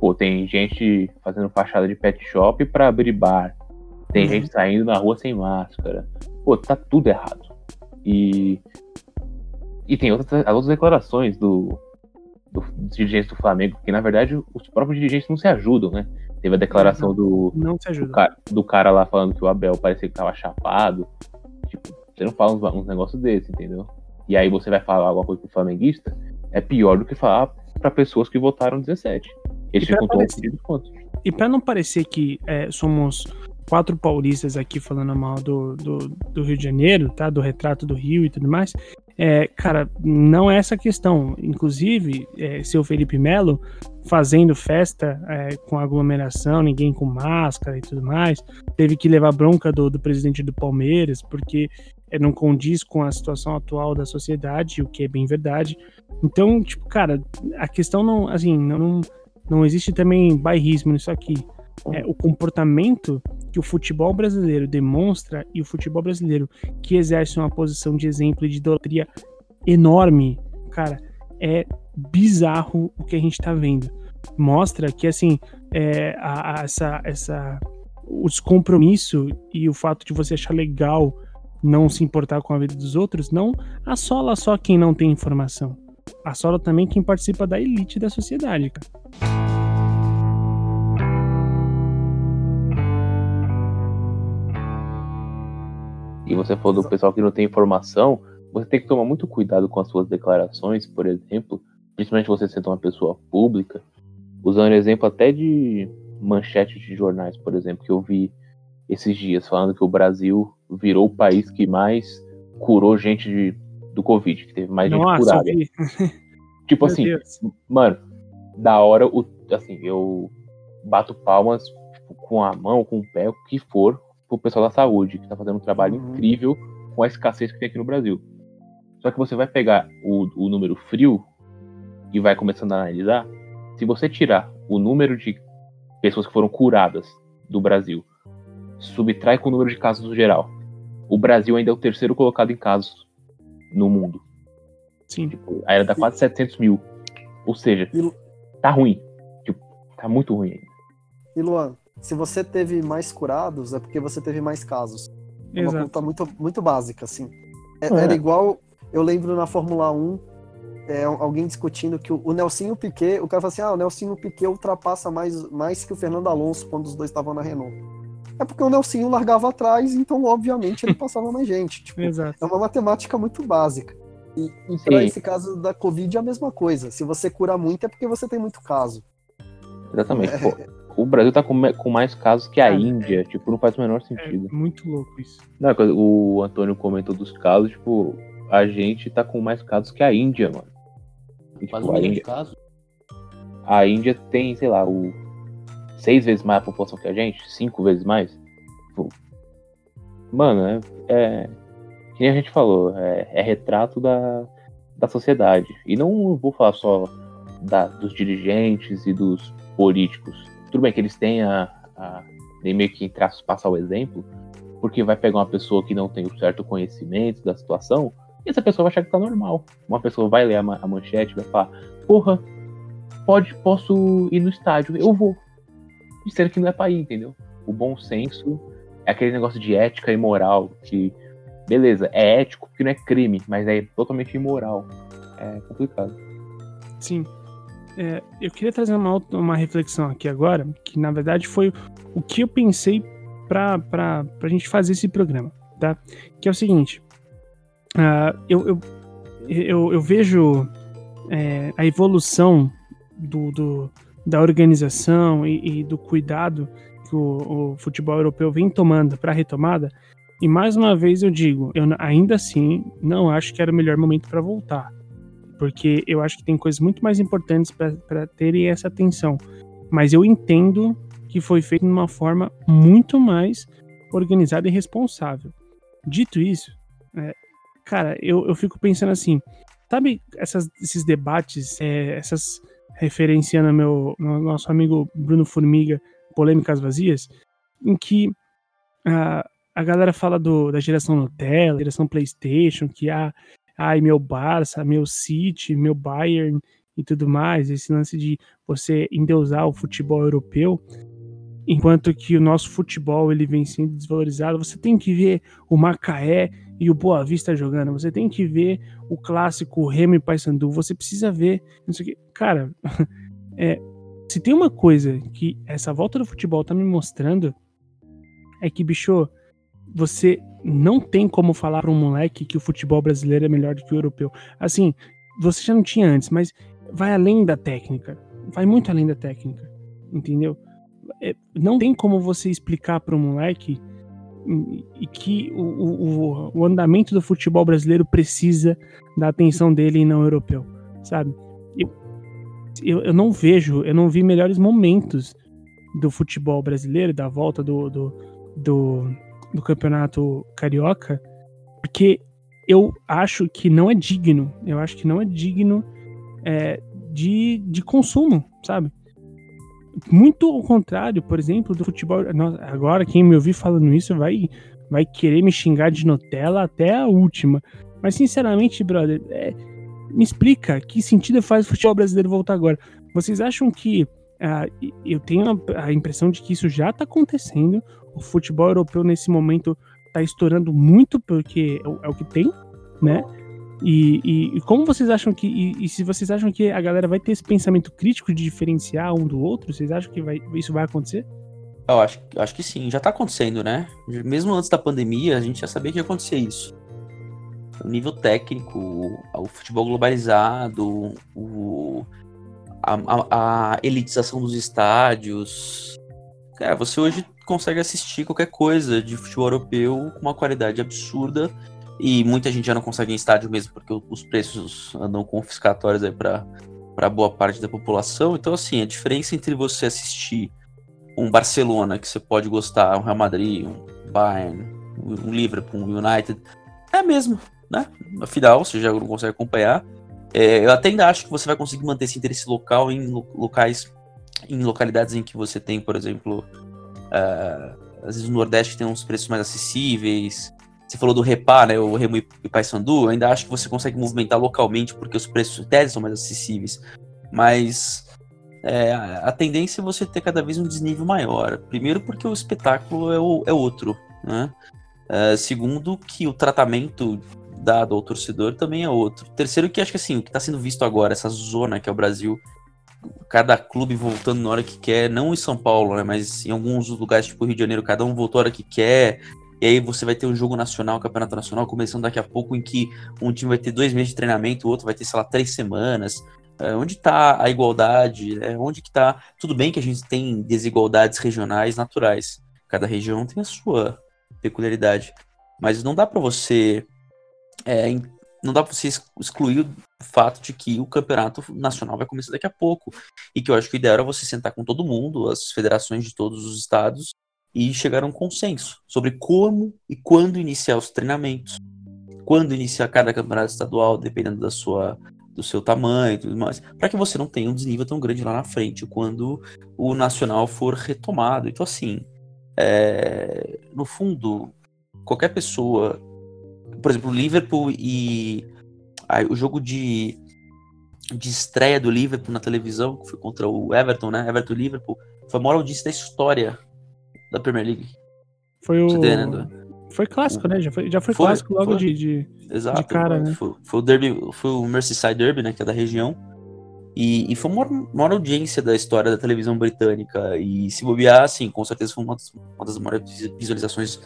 Pô, tem gente fazendo fachada de pet shop pra abrir bar. Tem Uhum. gente saindo na rua sem máscara. Pô, tá tudo errado. E. E tem outras, as outras declarações do, do, dos dirigentes do Flamengo, que na verdade os próprios dirigentes não se ajudam, né? Teve a declaração do, Não se do, cara, do cara lá falando que o Abel parecia que tava chapado. Tipo, você não fala uns, uns negócios desses, entendeu? E aí você vai falar alguma coisa pro flamenguista, é pior do que falar pra pessoas que votaram 17. Eles E pra ficam tão quanto. E pra não parecer que é, somos quatro paulistas aqui falando mal do, do, do Rio de Janeiro, tá? Do retrato do Rio e tudo mais. É, cara, não é essa a questão. Inclusive, é, seu Felipe Melo fazendo festa é, com aglomeração, ninguém com máscara e tudo mais, teve que levar bronca do, do presidente do Palmeiras, porque é, não condiz com a situação atual da sociedade, o que é bem verdade. Então, tipo, cara, a questão não, assim, não, não existe também bairrismo nisso aqui. É, o comportamento que o futebol brasileiro demonstra e o futebol brasileiro que exerce uma posição de exemplo e de idolatria enorme, cara, é bizarro o que a gente tá vendo. Mostra que, assim, é, a- a- essa, essa, o descompromisso e o fato de você achar legal não se importar com a vida dos outros não assola só quem não tem informação. Assola também quem participa da elite da sociedade, cara. E você falou do pessoal que não tem informação, você tem que tomar muito cuidado com as suas declarações, por exemplo, principalmente você sendo uma pessoa pública, usando exemplo até de manchetes de jornais, por exemplo, que eu vi esses dias falando que o Brasil virou o país que mais curou gente de- do Covid, que teve mais gente Nossa, curada. eu vi. Tipo Meu assim, Deus. mano, da hora, o, assim, eu bato palmas tipo, com a mão, com o pé, o que for, pro pessoal da saúde, que tá fazendo um trabalho Uhum. incrível com a escassez que tem aqui no Brasil. Só que você vai pegar o, o número frio e vai começando a analisar. Se você tirar o número de pessoas que foram curadas do Brasil, subtrai com o número de casos no geral. O Brasil ainda é o terceiro colocado em casos no mundo. Sim. Tipo, aí dá quase 700 mil. Ou seja, E- tá ruim. Tipo, tá muito ruim ainda. E Luan, se você teve mais curados, é porque você teve mais casos. É uma conta muito, muito básica, assim. É- É. Era igual, eu lembro na Fórmula 1, é, alguém discutindo que o, o Nelsinho Piquet, o cara fala assim, ah, o Nelsinho Piquet ultrapassa mais, mais que o Fernando Alonso quando os dois estavam na Renault. É porque o Nelsinho largava atrás, então obviamente ele passava mais gente. Tipo, Exato. é uma matemática muito básica. E, e para esse caso da Covid é a mesma coisa. Se você cura muito é porque você tem muito caso. Exatamente. É. O Brasil tá com, com mais casos que a Cara, Índia. Tipo, não faz o menor É sentido. muito louco isso. Não, o Antônio comentou dos casos, tipo, a gente tá com mais casos que a Índia, mano. E, tipo, um a, Índia, casos. a Índia tem, sei lá, o seis vezes mais a população que a gente, cinco vezes mais. Tipo, mano, é, é que nem a gente falou, é, é retrato da, da sociedade. E não vou falar só da, dos dirigentes e dos políticos. Tudo bem que eles têm a, a nem meio que aspas, passar o exemplo, porque vai pegar uma pessoa que não tem o certo conhecimento da situação, e essa pessoa vai achar que tá normal. Uma pessoa vai ler a, a manchete vai falar, porra, pode, posso ir no estádio, eu vou. Disseram que não é pra ir, entendeu? O bom senso é aquele negócio de ética e moral que, beleza, é ético porque não é crime, mas é totalmente imoral. É complicado. Sim. É, eu queria trazer uma, uma reflexão aqui agora, que na verdade foi o que eu pensei pra, pra gente fazer esse programa, tá? Que é o seguinte. Uh, eu, eu, eu, eu, vejo é, a evolução do, do, da organização e, e do cuidado que o, o, futebol europeu vem tomando para a retomada. E mais uma vez eu digo, eu ainda assim não acho que era o melhor momento para voltar, porque eu acho que tem coisas muito mais importantes para terem essa atenção. Mas eu entendo que foi feito de uma forma muito mais organizada e responsável. Dito isso, é, cara, eu, eu fico pensando assim, sabe essas, esses debates, é, essas referenciando meu, nosso amigo Bruno Formiga, polêmicas vazias, em que a, a galera fala do, da geração Nutella, geração PlayStation, que ah, ai, meu Barça, meu City, meu Bayern e tudo mais, esse lance de você endeusar o futebol europeu, enquanto que o nosso futebol ele vem sendo desvalorizado. Você tem que ver o Macaé e o Boa Vista jogando, você tem que ver o clássico Remo e Paysandu, você precisa ver, não sei o que. Cara, é, se tem uma coisa que essa volta do futebol tá me mostrando, é que, bicho, você não tem como falar para um moleque que o futebol brasileiro é melhor do que o europeu. Assim, você já não tinha antes, mas vai além da técnica. Vai muito além da técnica. Entendeu? É, não tem como você explicar para um moleque e que o, o, o, andamento do futebol brasileiro precisa da atenção dele e não europeu, sabe? Eu, eu, não vejo, eu não vi melhores momentos do futebol brasileiro, da volta do, do, do, do campeonato carioca, porque eu acho que não é digno, eu acho que não é digno é, de, de consumo, sabe? Muito ao contrário, por exemplo, do futebol. Agora, quem me ouvir falando isso vai, vai querer me xingar de Nutella até a última. Mas, sinceramente, brother, é, me explica que sentido faz o futebol brasileiro voltar agora. Vocês acham que. Uh, eu tenho a, a, impressão de que isso já está acontecendo. O futebol europeu, nesse momento, está estourando muito, porque é o, é o que tem, né? E, e, e, como vocês acham que. E, e, se vocês acham que a galera vai ter esse pensamento crítico de diferenciar um do outro, vocês acham que vai, isso vai acontecer? Eu acho, acho que sim, já tá acontecendo, né? Mesmo antes da pandemia, a gente já sabia que ia acontecer isso. O nível técnico, o, futebol globalizado, o, a, a, a elitização dos estádios. Cara, você hoje consegue assistir qualquer coisa de futebol europeu com uma qualidade absurda e muita gente já não consegue em estádio mesmo, porque os preços andam confiscatórios aí para boa parte da população. Então, assim, a diferença entre você assistir um Barcelona, que você pode gostar, um Real Madrid, um Bayern, um Liverpool, um United, é a mesma, né? Afinal, você já não consegue acompanhar. É, eu até ainda acho que você vai conseguir manter esse interesse local em locais, em localidades em que você tem, por exemplo, uh, às vezes no Nordeste tem uns preços mais acessíveis, você falou do Repá, né? O Remo e Paysandu. Ainda acho que você consegue movimentar localmente porque os preços deles são mais acessíveis. Mas é, a tendência é você ter cada vez um desnível maior. Primeiro, porque o espetáculo é, o, é outro. Né? É, segundo, que o tratamento dado ao torcedor também é outro. Terceiro, que acho que assim, o que está sendo visto agora, essa zona que é o Brasil, cada clube voltando na hora que quer, não em São Paulo, né, mas em alguns lugares, tipo Rio de Janeiro, cada um voltou na hora que quer, e aí você vai ter um jogo nacional, campeonato nacional, começando daqui a pouco, em que um time vai ter dois meses de treinamento, o outro vai ter, sei lá, três semanas. É, onde está a igualdade? É, onde que está? Tudo bem que a gente tem desigualdades regionais naturais. Cada região tem a sua peculiaridade. Mas não dá para você. É, não dá para você excluir o fato de que o campeonato nacional vai começar daqui a pouco. E que eu acho que o ideal era você sentar com todo mundo, as federações de todos os estados, e chegar a um consenso sobre como e quando iniciar os treinamentos, quando iniciar cada campeonato estadual, dependendo da sua do seu tamanho e tudo mais, para que você não tenha um desnível tão grande lá na frente quando o nacional for retomado. Então, assim, é, no fundo, qualquer pessoa, por exemplo, Liverpool e aí, o jogo de de estreia do Liverpool na televisão, que foi contra o Everton, né? Everton Liverpool. Foi a maior audiência da história da Premier League. Foi o. Tá entendendo? Foi clássico, né? Já foi, já foi, Foi, clássico logo foi. de. de- Exato. De cara, né? foi, foi o Derby, foi o Merseyside Derby, né? Que é da região. E, e foi a maior, maior audiência da história da televisão britânica. E se bobear, assim, com certeza foi uma das, uma das maiores visualizações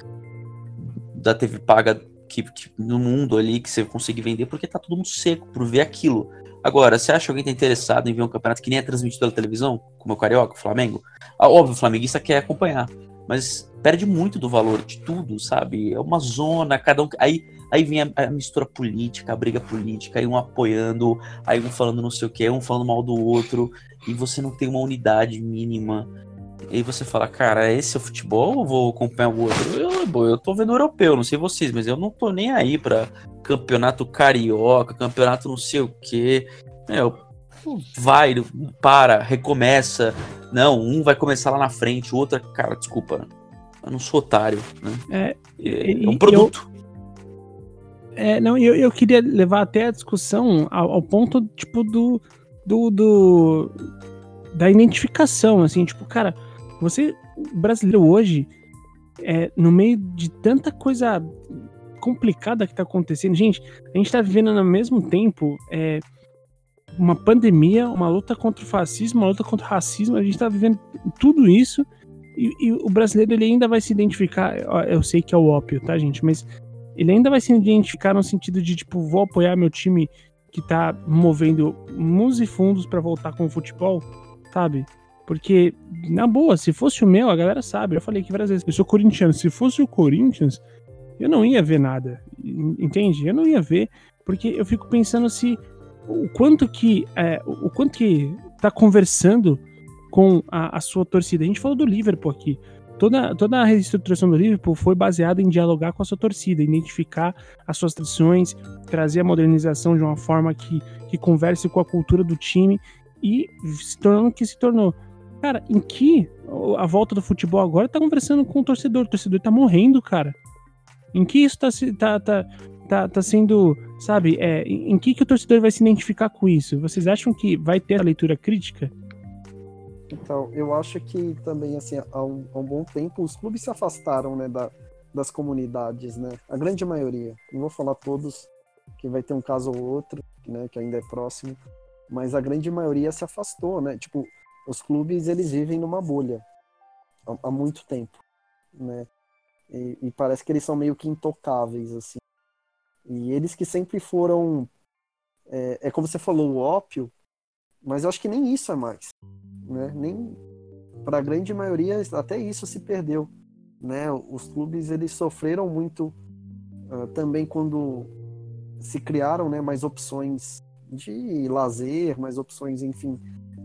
da TV paga que, que- no mundo ali que você consegue vender, porque tá todo mundo seco por ver aquilo. Agora, você acha que alguém tá interessado em ver um campeonato que nem é transmitido pela televisão, como é o Carioca, o Flamengo? Ah, óbvio, o flamenguista quer acompanhar, mas perde muito do valor de tudo, sabe? É uma zona, cada um. Aí, aí vem a, a mistura política, a briga política, aí um apoiando, aí um falando não sei o que, um falando mal do outro, e você não tem uma unidade mínima. E aí você fala, cara, esse é o futebol ou vou acompanhar o outro? Eu, bom, eu tô vendo o europeu, não sei vocês, mas eu não tô nem aí pra campeonato carioca, campeonato não sei o quê. Meu, vai, para, recomeça. Não, um vai começar lá na frente, o outro, é- cara, desculpa, eu não sou otário, né? É, É, e- um produto. É, não, eu, eu queria levar até a discussão ao, ao ponto, tipo, do, do, do- da identificação, assim, tipo, cara, você, o brasileiro hoje, é, no meio de tanta coisa complicada que tá acontecendo, gente, a gente tá vivendo ao mesmo tempo é, uma pandemia, uma luta contra o fascismo, uma luta contra o racismo, a gente tá vivendo tudo isso e, e o brasileiro ele ainda vai se identificar, eu sei que é o ópio, tá, gente, mas ele ainda vai se identificar no sentido de, tipo, vou apoiar meu time que tá movendo mundos e fundos pra voltar com o futebol, sabe? Porque, na boa, se fosse o meu, a galera sabe. Eu falei aqui várias vezes, eu sou corintiano. Se fosse o Corinthians, eu não ia ver nada. en- Entende? Eu não ia ver, porque eu fico pensando se o quanto que é, o quanto que tá conversando com a, a sua torcida. A gente falou do Liverpool aqui. Toda, toda a reestruturação do Liverpool foi baseada em dialogar com a sua torcida, identificar as suas tradições, trazer a modernização de uma forma que, que converse com a cultura do time e se tornando o que se tornou. Cara, em que a volta do futebol agora tá conversando com o torcedor? O torcedor tá morrendo, cara. Em que isso tá, tá, tá, tá, tá sendo, sabe, é, em em que, que o torcedor vai se identificar com isso? Vocês acham que vai ter a leitura crítica? Então, eu acho que também, assim, há um, há um bom tempo, os clubes se afastaram, né, da, das comunidades, né? A grande maioria. Não vou falar todos, que vai ter um caso ou outro, né, que ainda é próximo, mas a grande maioria se afastou, né? Tipo, os clubes, eles vivem numa bolha há, há muito tempo, né? E, e parece que eles são meio que intocáveis, assim. E eles que sempre foram, é, é como você falou, o ópio, mas eu acho que nem isso é mais né? Nem para a grande maioria até isso se perdeu, né? Os clubes eles sofreram muito ah, também quando se criaram, né, mais opções de lazer, mais opções, enfim,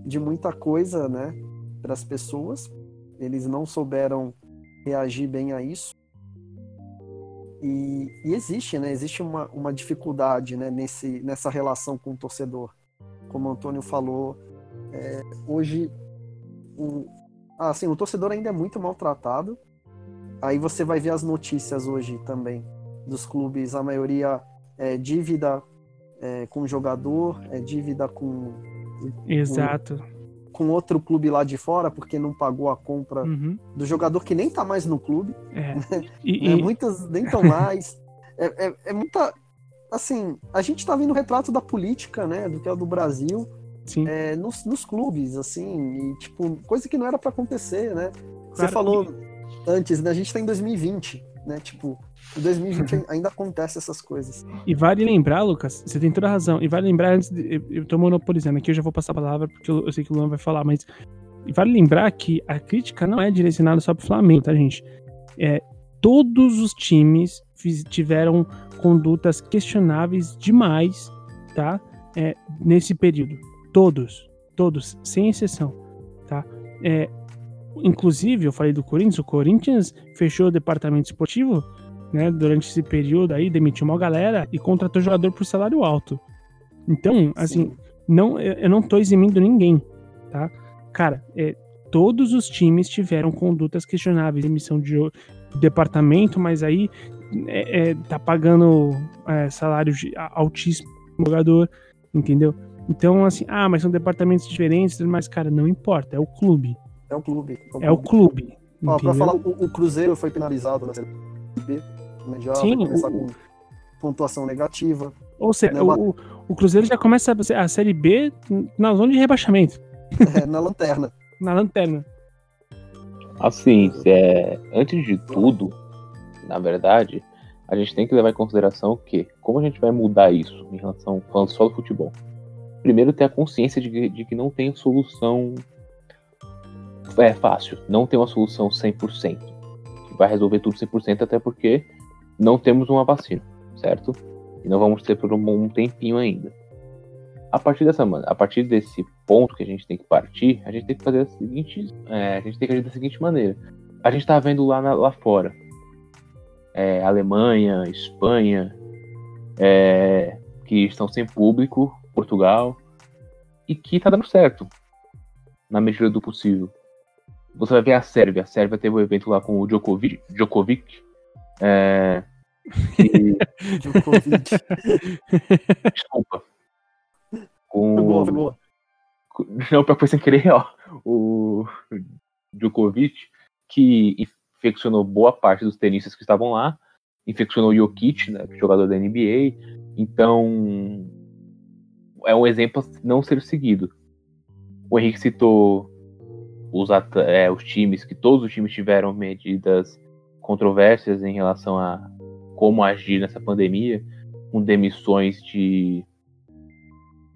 de muita coisa, né, para as pessoas. Eles não souberam reagir bem a isso. E, e existe, né? Existe uma, uma dificuldade, né, nesse, nessa relação com o torcedor. Como o Antônio falou, é, hoje o, ah, assim, o torcedor ainda é muito maltratado. Aí você vai ver as notícias hoje também dos clubes, a maioria é dívida é, com jogador, é dívida com, Exato. com outro clube lá de fora, porque não pagou a compra Uhum. do jogador que nem tá mais no clube. É. E, né? e- Muitas nem tão mais. É, é, é muita. Assim, a gente tá vendo o retrato da política, né? Do que é o do Brasil. sim. é, nos, nos clubes, assim, e tipo, coisa que não era pra acontecer, né? Você Claro falou antes, né? A gente tá em 2020, né? Tipo, em 2020 ainda acontece essas coisas. E vale lembrar, Lucas, você tem toda a razão. E vale lembrar, antes de, eu- tô monopolizando aqui, eu já vou passar a palavra, porque eu, eu sei que o Luan vai falar, mas. E vale lembrar que a crítica não é direcionada só pro Flamengo, tá, gente? É, todos os times fiz- tiveram condutas questionáveis demais, tá? É, nesse período. Todos. Todos, sem exceção, tá? É, inclusive, eu falei do Corinthians, o Corinthians fechou o departamento esportivo né, durante esse período aí, demitiu uma galera e contratou jogador por salário alto. Então, assim, Sim. não, eu não tô eximindo ninguém, tá? Cara, é, todos os times tiveram condutas questionáveis, emissão de departamento, mas aí é, é, tá pagando é, salário altíssimo jogador, entendeu? Então, assim, ah, mas são departamentos diferentes, mas, cara, não importa, é o clube. É o clube. É o clube. Ó, pra falar, o, o Cruzeiro foi penalizado na Série B, né, já Sim, vai começar o- com pontuação negativa. Ou seja, Né, o, o- o Cruzeiro já começa a a Série B na zona de rebaixamento, é, na lanterna. na lanterna. Assim, é, antes de tudo, na verdade, a gente tem que levar em consideração que, como a gente vai mudar isso em relação, falando só do futebol, primeiro ter a consciência de que, de que não tem solução é fácil, não tem uma solução 100%, que vai resolver tudo 100%, até porque não temos uma vacina, certo? E não vamos ter por um tempinho ainda. A partir dessa, a partir desse ponto que a gente tem que partir, a gente tem que fazer a seguinte, é, a gente tem que agir da seguinte maneira. A gente tá vendo lá, na- lá fora, é, Alemanha, Espanha, é, que estão sem público, Portugal, e que tá dando certo, na medida do possível. Você vai ver a Sérvia. A Sérvia teve um evento lá com o Djokovic, Djokovic é, que- Djokovic. desculpa. Foi boa, foi Com, boa. Não, pior que foi sem querer, ó. O Djokovic, que infeccionou boa parte dos tenistas que estavam lá, infeccionou o Jokic, né, jogador da NBA. Então, é um exemplo a não ser seguido. O Henrique citou os, é, os times, que todos os times tiveram medidas controvérsias em relação a como agir nessa pandemia, com demissões de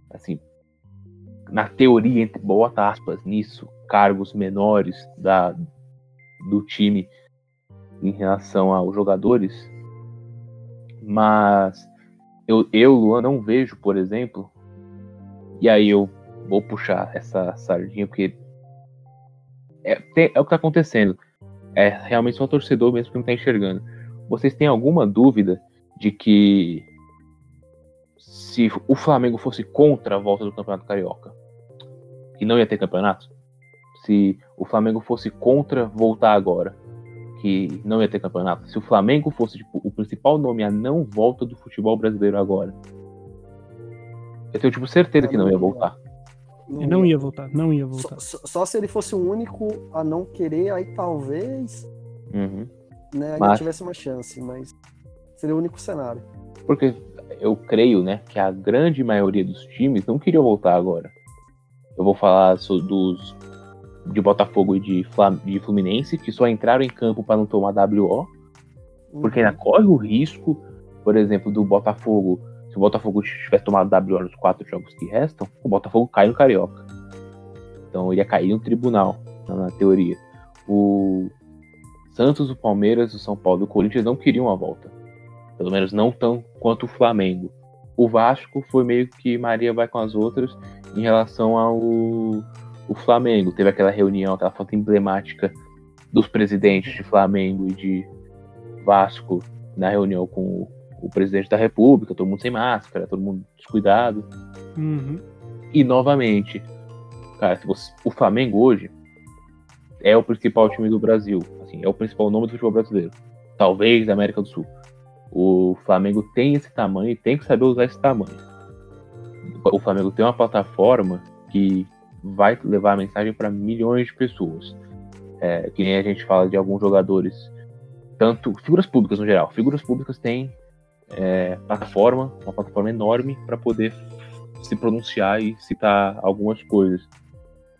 assim, na teoria, entre bota aspas nisso, cargos menores da, do time em relação aos jogadores. Mas eu, eu, Luan, não vejo, por exemplo, e aí eu vou puxar essa sardinha, porque é, tem- é o que tá acontecendo. É realmente só um torcedor mesmo que não tá enxergando. Vocês têm alguma dúvida de que se o Flamengo fosse contra a volta do Campeonato Carioca, que não ia ter campeonato? Se o Flamengo fosse contra voltar agora, que não ia ter campeonato? Se o Flamengo fosse tipo, o principal nome a não volta do futebol brasileiro agora, eu tenho tipo certeza que não ia voltar. Eu não ia voltar, não ia voltar. só- só se ele fosse o único a não querer, aí talvez Uhum. né, ainda Mas- tivesse uma chance, mas seria o único cenário. Porque eu creio, né, que a grande maioria dos times não queriam voltar agora. Eu vou falar dos de Botafogo e de, Flam- de Fluminense, que só entraram em campo para não tomar WO, porque Uhum. ainda corre o risco, por exemplo, do Botafogo. Se o Botafogo tivesse tomado WO nos quatro jogos que restam, o Botafogo cai no Carioca. Então ele ia cair no tribunal, na, na teoria. O Santos, o Palmeiras, o São Paulo e o Corinthians não queriam a volta. Pelo menos não tão quanto o Flamengo. O Vasco foi meio que Maria vai com as outras em relação ao o Flamengo. Teve aquela reunião, aquela foto emblemática dos presidentes de Flamengo e de Vasco na reunião com o, o presidente da República, todo mundo sem máscara, todo mundo descuidado. Uhum. E novamente, cara, se você- o Flamengo hoje é o principal time do Brasil, assim, é o principal nome do futebol brasileiro, talvez da América do Sul. O Flamengo tem esse tamanho e tem que saber usar esse tamanho. O Flamengo tem uma plataforma que vai levar a mensagem para milhões de pessoas. É, que nem a gente fala de alguns jogadores, tanto figuras públicas no geral. Figuras públicas têm é, plataforma, uma plataforma enorme para poder se pronunciar e citar algumas coisas.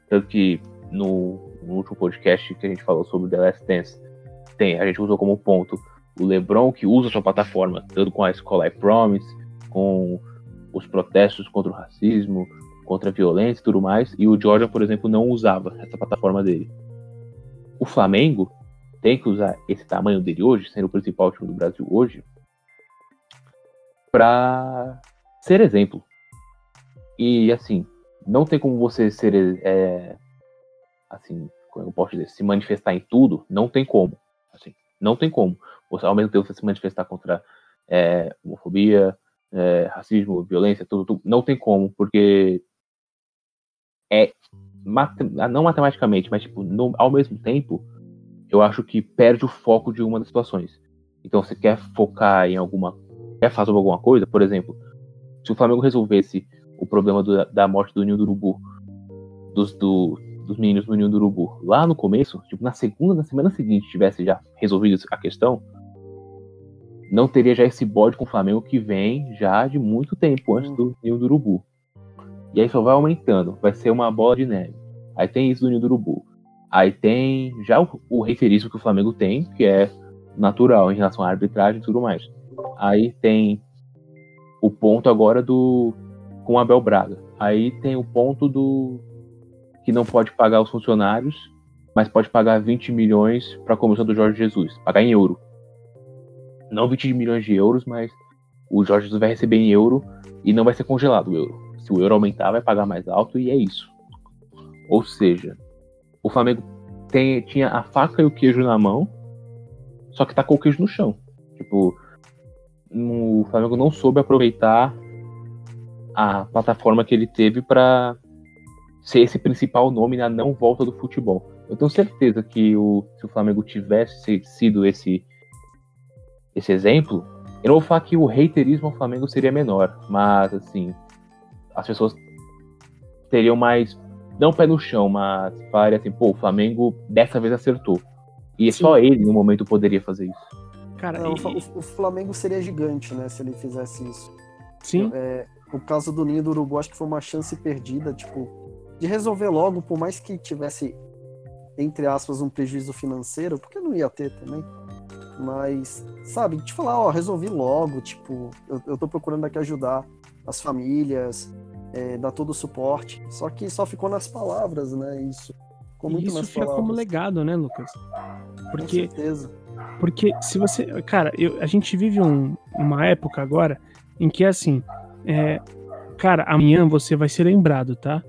Tanto que no, no último podcast que a gente falou sobre The Last Dance, tem, a gente usou como ponto o LeBron, que usa sua plataforma, tanto com a escola I Promise, com os protestos contra o racismo, contra a violência e tudo mais, e o Jordan, por exemplo, não usava essa plataforma dele. O Flamengo tem que usar esse tamanho dele hoje, sendo o principal time do Brasil hoje, para ser exemplo. E assim, não tem como você ser é, assim, como eu posso dizer, se manifestar em tudo, não tem como. Assim, não tem como. Você, ao mesmo tempo você se manifestar contra é, homofobia, é, racismo, violência, tudo, tudo, não tem como, porque é mate- não matematicamente, mas tipo, no- ao mesmo tempo, eu acho que perde o foco de uma das situações. Então, você quer focar em alguma, quer fazer alguma coisa, por exemplo, se o Flamengo resolvesse o problema do, da morte do Ninho do Urubu, dos, do, dos meninos do Ninho do Urubu. Lá no começo, tipo, na segunda, na semana seguinte, tivesse já resolvido a questão, não teria já esse bode com o Flamengo que vem já de muito tempo antes do Ninho do Urubu. E aí só vai aumentando, vai ser uma bola de neve. Aí tem isso do Ninho do Urubu. Aí tem já o, o referismo que o Flamengo tem, que é natural em relação à arbitragem e tudo mais. Aí tem o ponto agora do com Abel Braga. Aí tem o ponto do que não pode pagar os funcionários, mas pode pagar 20 milhões para a comissão do Jorge Jesus, pagar em euro. Não 20 milhões de euros, mas o Jorge Jesus vai receber em euro e não vai ser congelado o euro. Se o euro aumentar, vai pagar mais alto e é isso. Ou seja, o Flamengo tem, tinha a faca e o queijo na mão, só que tacou o queijo no chão. Tipo, o Flamengo não soube aproveitar a plataforma que ele teve para ser esse principal nome na não volta do futebol. Eu tenho certeza que o, se o Flamengo tivesse sido esse, esse exemplo, eu não vou falar que o haterismo ao Flamengo seria menor, mas assim, as pessoas teriam mais, não pé no chão, mas falaria assim, pô, o Flamengo dessa vez acertou. E Sim. só ele, no momento, poderia fazer isso. Cara, não, e... o, Flamengo seria gigante, né, se ele fizesse isso. Sim. É, o caso do Ninho do Urubu, acho que foi uma chance perdida, tipo, de resolver logo, por mais que tivesse, entre aspas, um prejuízo financeiro, porque não ia ter também. Mas, sabe, de falar, ó, resolvi logo, tipo, eu, eu tô procurando aqui ajudar as famílias, é, dar todo o suporte. Só que só ficou nas palavras, né? Isso. Ficou muito isso nas fica palavras. como legado, né, Lucas? Porque, Com certeza. Porque se você. Cara, eu, a gente vive um, uma época agora em que, assim, é, cara, amanhã você vai ser lembrado, tá?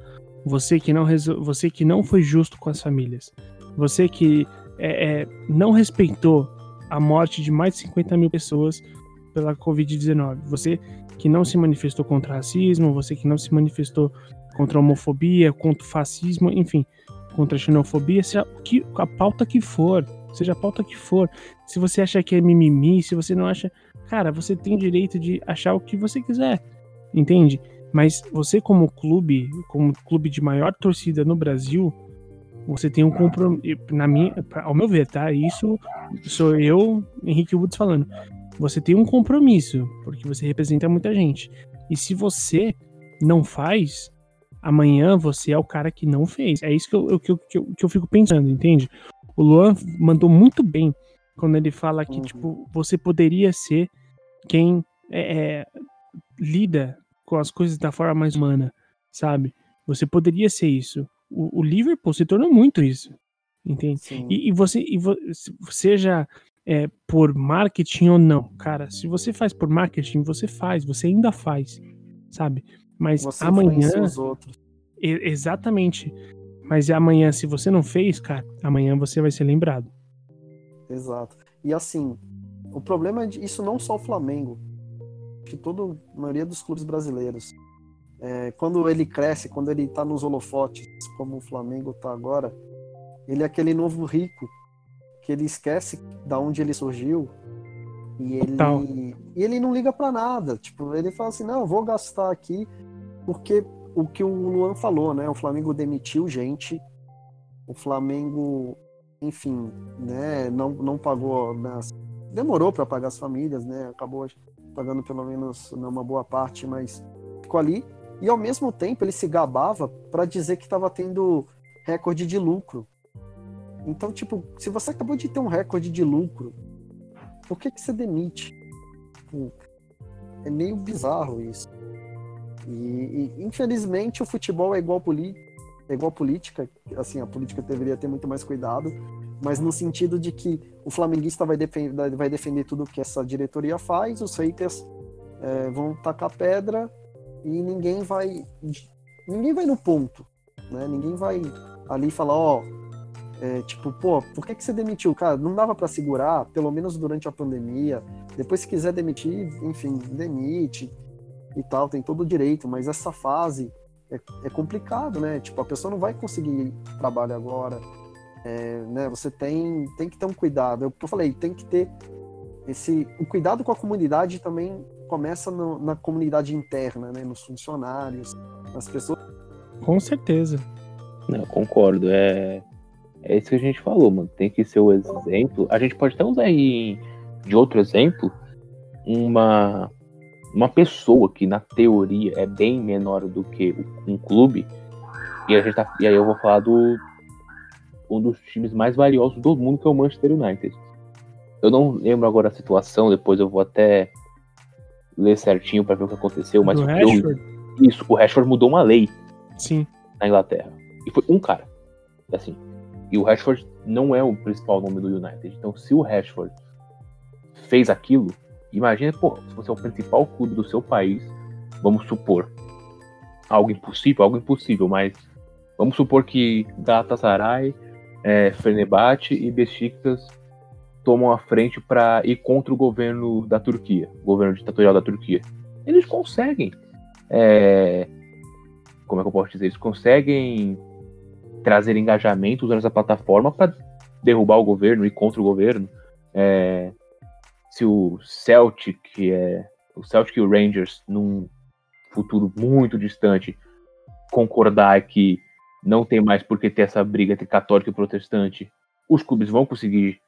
Você que não, você que não foi justo com as famílias. Você que é, é, não respeitou a morte de mais de 50 mil pessoas pela Covid-19. Você que não se manifestou contra racismo, você que não se manifestou contra a homofobia, contra o fascismo, enfim, contra a xenofobia, seja que, a pauta que for, seja a pauta que for. Se você acha que é mimimi, se você não acha. Cara, você tem direito de achar o que você quiser, entende? Mas você, como clube, como clube de maior torcida no Brasil, você tem um compromisso. Na minha, ao meu ver, tá? Isso sou eu, Henrique Woods, falando. Você tem um compromisso, porque você representa muita gente. E se você não faz, amanhã você é o cara que não fez. É isso que eu, que eu, que eu, que eu fico pensando, entende? O Luan mandou muito bem quando ele fala que, uhum. tipo, você poderia ser quem é, é, lida com as coisas da forma mais humana, sabe? Você poderia ser isso. O, o Liverpool se tornou muito isso, entende? E, e, você, e vo, seja é, por marketing ou não, cara, se você faz por marketing, você faz, você ainda faz, sabe? Mas você amanhã. Os outros. exatamente. Mas amanhã, se você não fez, cara, amanhã você vai ser lembrado. Exato. E assim, o problema é de, isso não só o Flamengo que toda a maioria dos clubes brasileiros. É, quando ele cresce, quando ele está nos holofotes, como o Flamengo está agora, ele é aquele novo rico que ele esquece da onde ele surgiu e ele e ele não liga para nada. Tipo, ele fala assim: "Não, vou gastar aqui porque o que o Luan falou, né? O Flamengo demitiu gente, o Flamengo, enfim, né, não, não pagou, né, demorou para pagar as famílias, né? Acabou pagando pelo menos uma boa parte, mas ficou ali. E ao mesmo tempo ele se gabava para dizer que estava tendo recorde de lucro. Então, tipo, se você acabou de ter um recorde de lucro, por que, que você demite? Tipo, é meio bizarro isso. E, e, infelizmente o futebol é igual, é igual política, assim, a política deveria ter muito mais cuidado, mas no sentido de que o flamenguista vai, defender, vai defender tudo que essa diretoria faz, os haters é, vão tacar pedra e ninguém vai ninguém vai no ponto, né? Ninguém vai ali falar, ó, é, tipo, pô, por que, que você demitiu? Cara, não dava para segurar, pelo menos durante a pandemia. Depois, se quiser demitir, enfim, demite e tal, tem todo o direito, mas essa fase é, é complicado, né? Tipo, a pessoa não vai conseguir trabalho agora, é, né, você tem, tem que ter um cuidado. É eu, eu falei, tem que ter esse o cuidado com a comunidade também começa no, na comunidade interna, né? Nos funcionários, nas pessoas. Com certeza. Não, concordo. É, é isso que a gente falou, mano. Tem que ser o exemplo. A gente pode até usar aí de outro exemplo uma uma pessoa que na teoria é bem menor do que um clube. E, a gente tá, e aí eu vou falar do um dos times mais valiosos do mundo, que é o Manchester United. Eu não lembro agora a situação, depois eu vou até ler certinho para ver o que aconteceu, mas eu, isso, o Rashford mudou uma lei Sim. na Inglaterra. E foi um cara. Assim. E o Rashford não é o principal nome do United. Então, se o Rashford fez aquilo, imagina, pô, se você é o principal clube do seu país, vamos supor algo impossível, algo impossível, mas vamos supor que Galatasaray, é, Fenerbahçe e Besiktas tomam a frente para ir contra o governo da Turquia, o governo ditatorial da Turquia. Eles conseguem, é, como é que eu posso dizer, eles conseguem trazer engajamento usando essa plataforma para derrubar o governo e contra o governo. É, se o Celtic, é, o Celtic e o Rangers, num futuro muito distante, concordar que não tem mais por que ter essa briga entre católico e protestante, os clubes vão conseguir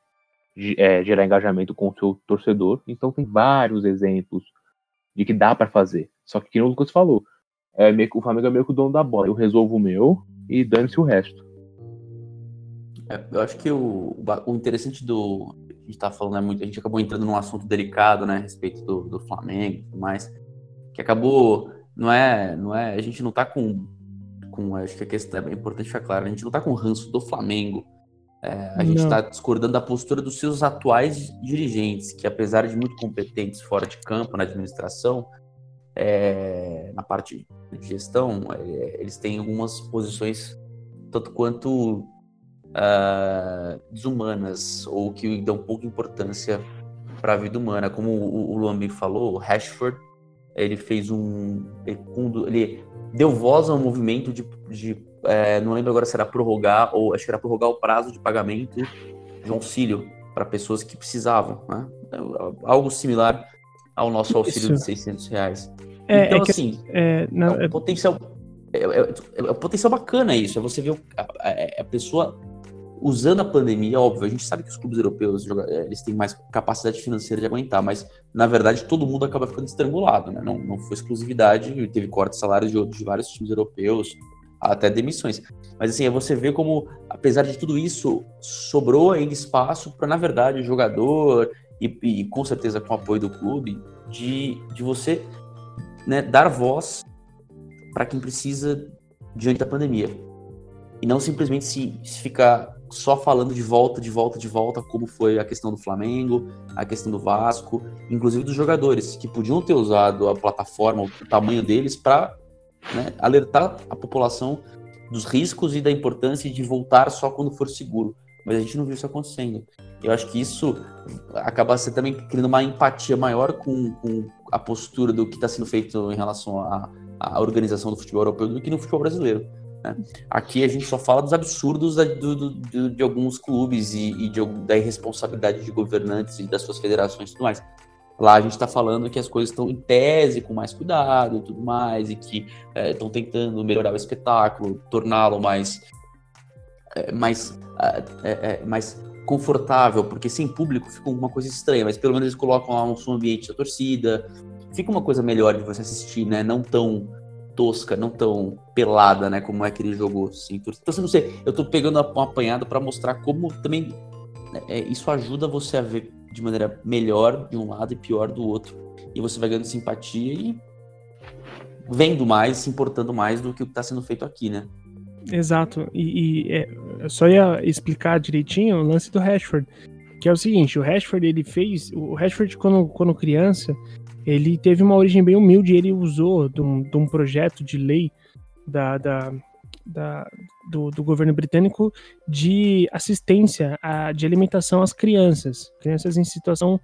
é, gerar engajamento com o seu torcedor. Então tem vários exemplos de que dá para fazer. Só que, como o Lucas falou, é meio que- o Flamengo é meio que o dono da bola. Eu resolvo o meu e dane-se o resto. É, eu acho que o, o interessante do. A gente tá falando, né, muito, a gente acabou entrando num assunto delicado, né, a respeito do, do Flamengo e tudo mais. Que acabou. Não é. Não é a gente não tá com. com acho que a questão é importante ficar claro. A gente não tá com ranço do Flamengo. É, a gente Não. tá discordando da postura dos seus atuais dirigentes, que apesar de muito competentes fora de campo, na administração, é, na parte de gestão, é, eles têm algumas posições tanto quanto ah, desumanas ou que dão pouca importância para a vida humana. Como o, o Luan bem falou, o Rashford ele fez um ele, deu voz a um movimento de, de, eh, não lembro agora se era prorrogar ou acho que era prorrogar o prazo de pagamento de um auxílio para pessoas que precisavam, né? Algo similar ao nosso auxílio Isso. de 600 reais. É, então é que assim, é, na- é um potencial. É, é- é um potencial bacana isso. É você ver a- a pessoa usando a pandemia, óbvio, a gente sabe que os clubes europeus eh, eles têm mais capacidade financeira de aguentar, mas na verdade todo mundo acaba ficando estrangulado, né? Não, não foi exclusividade, teve corte de salários de, outros- de vários times europeus, até demissões. Mas assim, é você ver como, apesar de tudo isso, sobrou ainda espaço para, na verdade, o jogador e, e com certeza com o apoio do clube, de, de você né, dar voz para quem precisa diante da pandemia. E não simplesmente se, se ficar só falando de volta, de volta, de volta, como foi a questão do Flamengo, a questão do Vasco, inclusive dos jogadores, que podiam ter usado a plataforma, o tamanho deles, para alertar a população dos riscos e da importância de voltar só quando for seguro. Mas a gente não viu isso acontecendo. Eu acho que isso acaba se também criando uma empatia maior com, com a postura do que está sendo feito em relação à, à organização do futebol europeu do que no futebol brasileiro. Né? Aqui a gente só fala dos absurdos da- do- do- de alguns clubes e, e de da irresponsabilidade de governantes e das suas federações e tudo mais. Lá a gente está falando que as coisas estão em tese, com mais cuidado e tudo mais, e que estão tentando melhorar o espetáculo, torná-lo mais, é, mais, ah, é, é, mais confortável, porque sem público fica uma coisa estranha, mas pelo menos eles colocam lá um som ambiente da torcida, fica uma coisa melhor de você assistir, né? Não tão tosca, não tão pelada, né? Como é que ele jogou torcida. Então, assim, não sei, eu tô pegando um apanhado para mostrar como também né, é, isso ajuda você a ver de maneira melhor de um lado e pior do outro. E você vai ganhando simpatia e vendo mais, se importando mais do que o que está sendo feito aqui, né? Exato. E, e, é, eu só ia explicar direitinho o lance do Rashford. Que é o seguinte, o Rashford, ele fez. O Rashford, quando, quando criança, ele teve uma origem bem humilde. Ele usou de um, de um projeto de lei da, da, da- do, do governo britânico de assistência a, de alimentação às crianças. Crianças em situação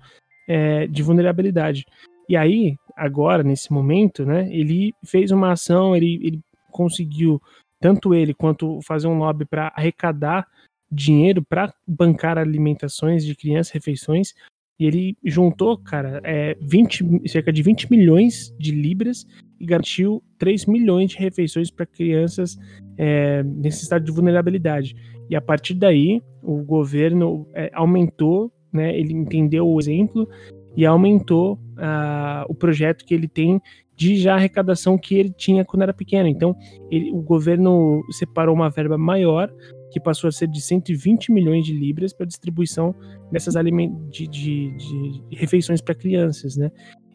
é, de vulnerabilidade. E aí, agora, nesse momento, né, ele fez uma ação, ele, ele conseguiu tanto ele quanto fazer um lobby para arrecadar dinheiro para bancar alimentações de crianças, refeições, E ele juntou, cara, é, 20, cerca de 20 milhões de libras e garantiu 3 milhões de refeições para crianças é, nesse estado de vulnerabilidade. E a partir daí, o governo é, aumentou, né, ele entendeu o exemplo e aumentou uh, o projeto que ele tem de já arrecadação que ele tinha quando era pequeno. Então, ele, o governo separou uma verba maior, que passou a ser de 120 milhões de libras para distribuição dessas de, de, de refeições para crianças, né?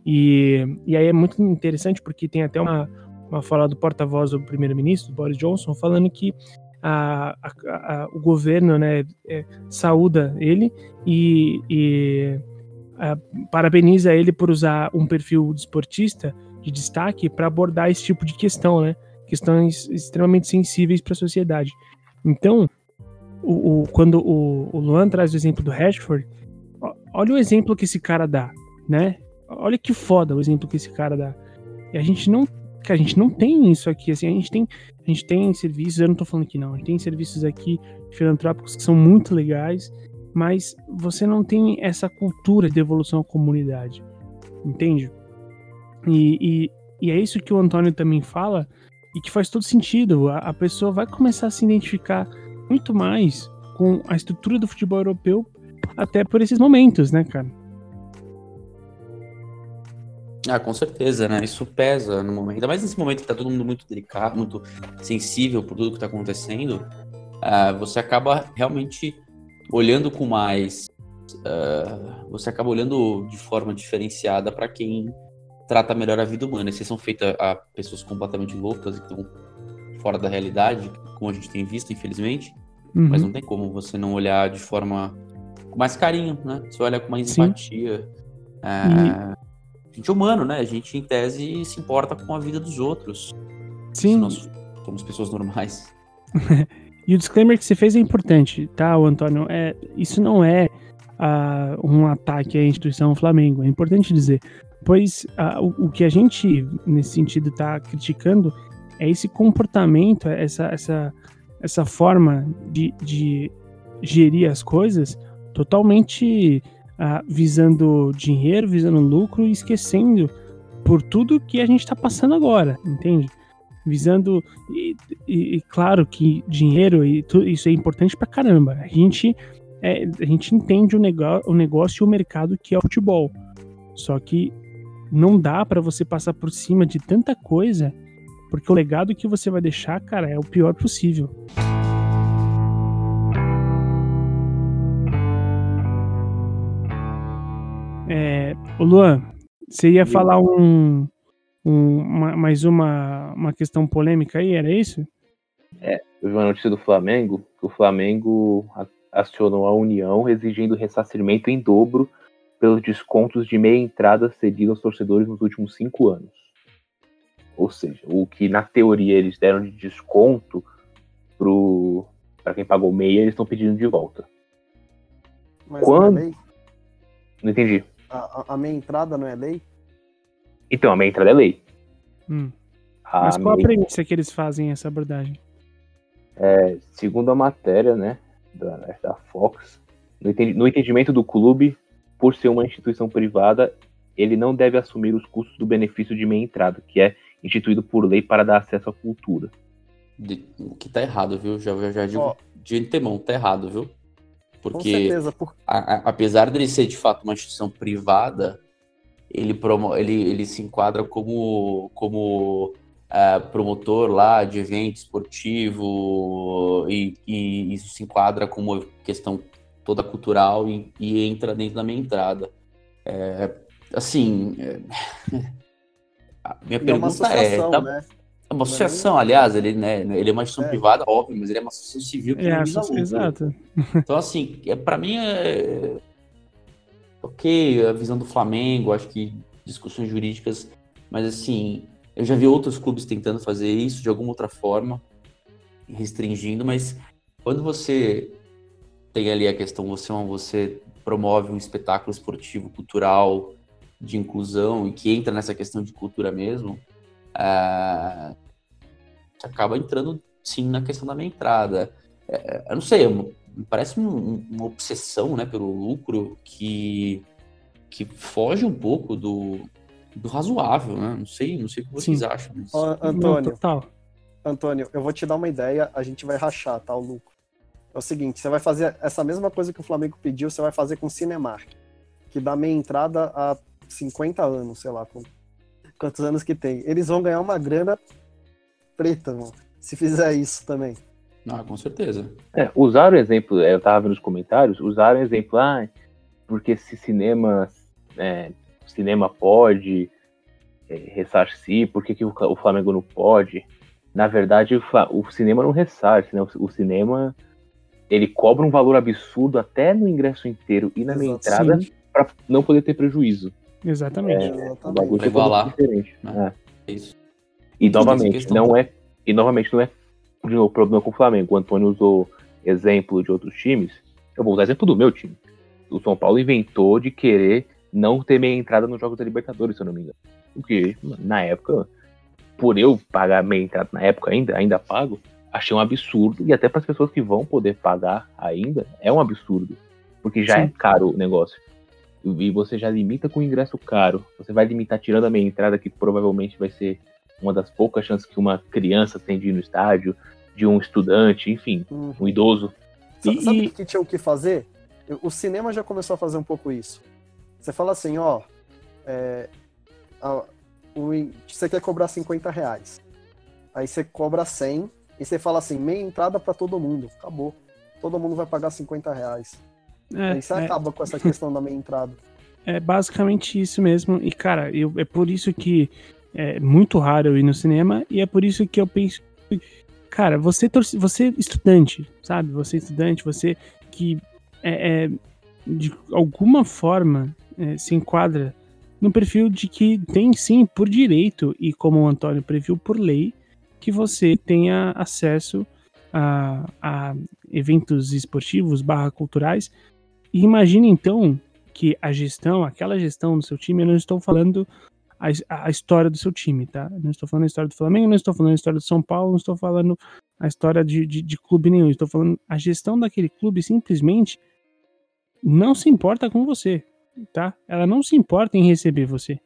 E, e aí é muito interessante porque tem até uma, uma fala do porta-voz do primeiro-ministro, Boris Johnson, falando que a, a, a, o governo né, é, saúda ele e, e parabeniza ele por usar um perfil desportista de destaque para abordar esse tipo de questão, né? Questões extremamente sensíveis para a sociedade. Então, o, o, quando o, o Luan traz o exemplo do Rashford, olha o exemplo que esse cara dá, né? Olha que foda o exemplo que esse cara dá. E a gente não, que a gente não tem isso aqui, assim, a gente tem, a gente tem serviços, eu não tô falando que não, a gente tem serviços aqui filantrópicos que são muito legais, mas você não tem essa cultura de devolução à comunidade, entende? E, e, e, é isso que o Antônio também fala e que faz todo sentido. A, a pessoa vai começar a se identificar muito mais com a estrutura do futebol europeu até por esses momentos, né, cara? Ah, com certeza, né? Isso pesa no momento. Ainda mais nesse momento que tá todo mundo muito delicado, muito sensível por tudo que tá acontecendo. Uh, você acaba realmente olhando com mais. Uh, você acaba olhando de forma diferenciada para quem trata melhor a vida humana. Exceção feita a pessoas completamente loucas, então fora da realidade, como a gente tem visto, infelizmente. Uhum. Mas não tem como você não olhar de forma com mais carinho, né? Você olha com mais Sim. empatia. É... A gente é humano, né? A gente, em tese, se importa com a vida dos outros. Sim. Nós somos pessoas normais. e o disclaimer que você fez é importante, tá, Antônio? É, isso não é uh, um ataque à instituição Flamengo. É importante dizer pois o, o, que a gente, nesse sentido, está criticando é esse comportamento, essa, essa, essa forma de, de gerir as coisas totalmente visando dinheiro, visando lucro e esquecendo por tudo que a gente está passando agora, entende? Visando, e, e, e, claro que dinheiro, e tu, isso é importante pra caramba. A gente, é, a gente entende o, o negócio e o mercado que é o futebol. Só que não dá para você passar por cima de tanta coisa, porque o legado que você vai deixar, cara, é o pior possível. É, o Luan, você ia falar um, um uma, mais uma, uma questão polêmica aí, era isso? É, eu vi uma notícia do Flamengo, que o Flamengo acionou a União exigindo ressarcimento em dobro pelos descontos de meia entrada cedidos aos torcedores nos últimos cinco anos. Ou seja, o que na teoria eles deram de desconto para quem pagou meia, eles estão pedindo de volta. Mas Quando... não é lei? Não entendi. A, a, meia entrada não é lei? Então, a meia entrada é lei. Hum. Mas qual meia... a premissa que eles fazem essa abordagem? É, segundo a matéria, né, da, da Fox, no entendimento do clube, por ser uma instituição privada, ele não deve assumir os custos do benefício de meia entrada, que é instituído por lei para dar acesso à cultura. De, o que tá errado, viu? Já, já, já digo oh. de antemão, tá errado, viu? Porque, certeza, por... a, a, apesar dele ser de fato uma instituição privada, ele, promo, ele, ele se enquadra como, como uh, promotor lá de evento esportivo e, e isso se enquadra como questão toda cultural e, e entra dentro da minha entrada. É, assim, é, a minha e pergunta é, é tá, né? é uma associação, aliás, ele, né, ele é uma instituição é. privada, óbvio, mas ele é uma associação civil que é, associa, Exato. Então, assim, é, para mim é ok a visão do Flamengo, acho que discussões jurídicas, mas assim, eu já vi outros clubes tentando fazer isso de alguma outra forma, restringindo, mas quando você tem ali a questão, você, você promove um espetáculo esportivo, cultural, de inclusão, e que entra nessa questão de cultura mesmo, é, acaba entrando, sim, na questão da minha entrada. É, eu não sei, me parece um, uma obsessão né, pelo lucro que que foge um pouco do, do razoável, né? Não sei, não sei o que vocês Sim. acham. Mas... Não, Antônio, total. Antônio, eu vou te dar uma ideia, a gente vai rachar, tá, o lucro. É o seguinte, você vai fazer essa mesma coisa que o Flamengo pediu, você vai fazer com o Cinemark, que dá meia entrada há 50 anos, sei lá, quantos anos que tem. Eles vão ganhar uma grana preta, mano, se fizer isso também. Ah, com certeza. É, usaram o exemplo, é, eu tava vendo nos comentários, usaram o exemplo, ah, porque se cinema, é, cinema pode é, ressarcir, por que, que o, Flamengo não pode? Na verdade, o, o cinema não ressarce, né? O, o cinema, ele cobra um valor absurdo até no ingresso inteiro e na minha Exato. entrada Sim, para não poder ter prejuízo. exatamente. É, O Exatamente. é igualar, diferente. né? É. Isso. E Tudo novamente, não é. E novamente não é de novo problema com o Flamengo. O Antônio usou exemplo de outros times. Eu vou usar exemplo do meu time. O São Paulo inventou de querer não ter meia entrada nos jogos da Libertadores, se eu não me engano. Porque, na época, por eu pagar meia entrada na época ainda, ainda pago, achei um absurdo. E até para as pessoas que vão poder pagar ainda, é um absurdo. Porque já é Sim. caro o negócio. E você já limita com o ingresso caro. Você vai limitar tirando a meia entrada, que provavelmente vai ser uma das poucas chances que uma criança tem de ir no estádio, de um estudante, enfim, Hum. um idoso. Sabe, E- sabe o que tinha o que fazer? O cinema já começou a fazer um pouco isso. Você fala assim, ó, é, a- o você quer cobrar 50 reais. Aí você cobra 100 e você fala assim, meia entrada pra todo mundo. Acabou. Todo mundo vai pagar 50 reais. Aí você É, é, acaba com essa questão da meia entrada. é basicamente isso mesmo. E, cara, eu, é por isso que é muito raro eu ir no cinema e é por isso que eu penso. Cara, você, torce, você estudante, sabe? Você estudante, você que é, é, de alguma forma é, se enquadra no perfil de que tem sim por direito e como o Antônio previu por lei que você tenha acesso a, a eventos esportivos barra culturais e imagine então que a gestão, aquela gestão do seu time, eu não estou falando a, a história do seu time, tá? Não estou falando a história do Flamengo, não estou falando a história do São Paulo, não estou falando a história de, de, de clube nenhum, estou falando a gestão daquele clube simplesmente não se importa com você, tá? Ela não se importa em receber você.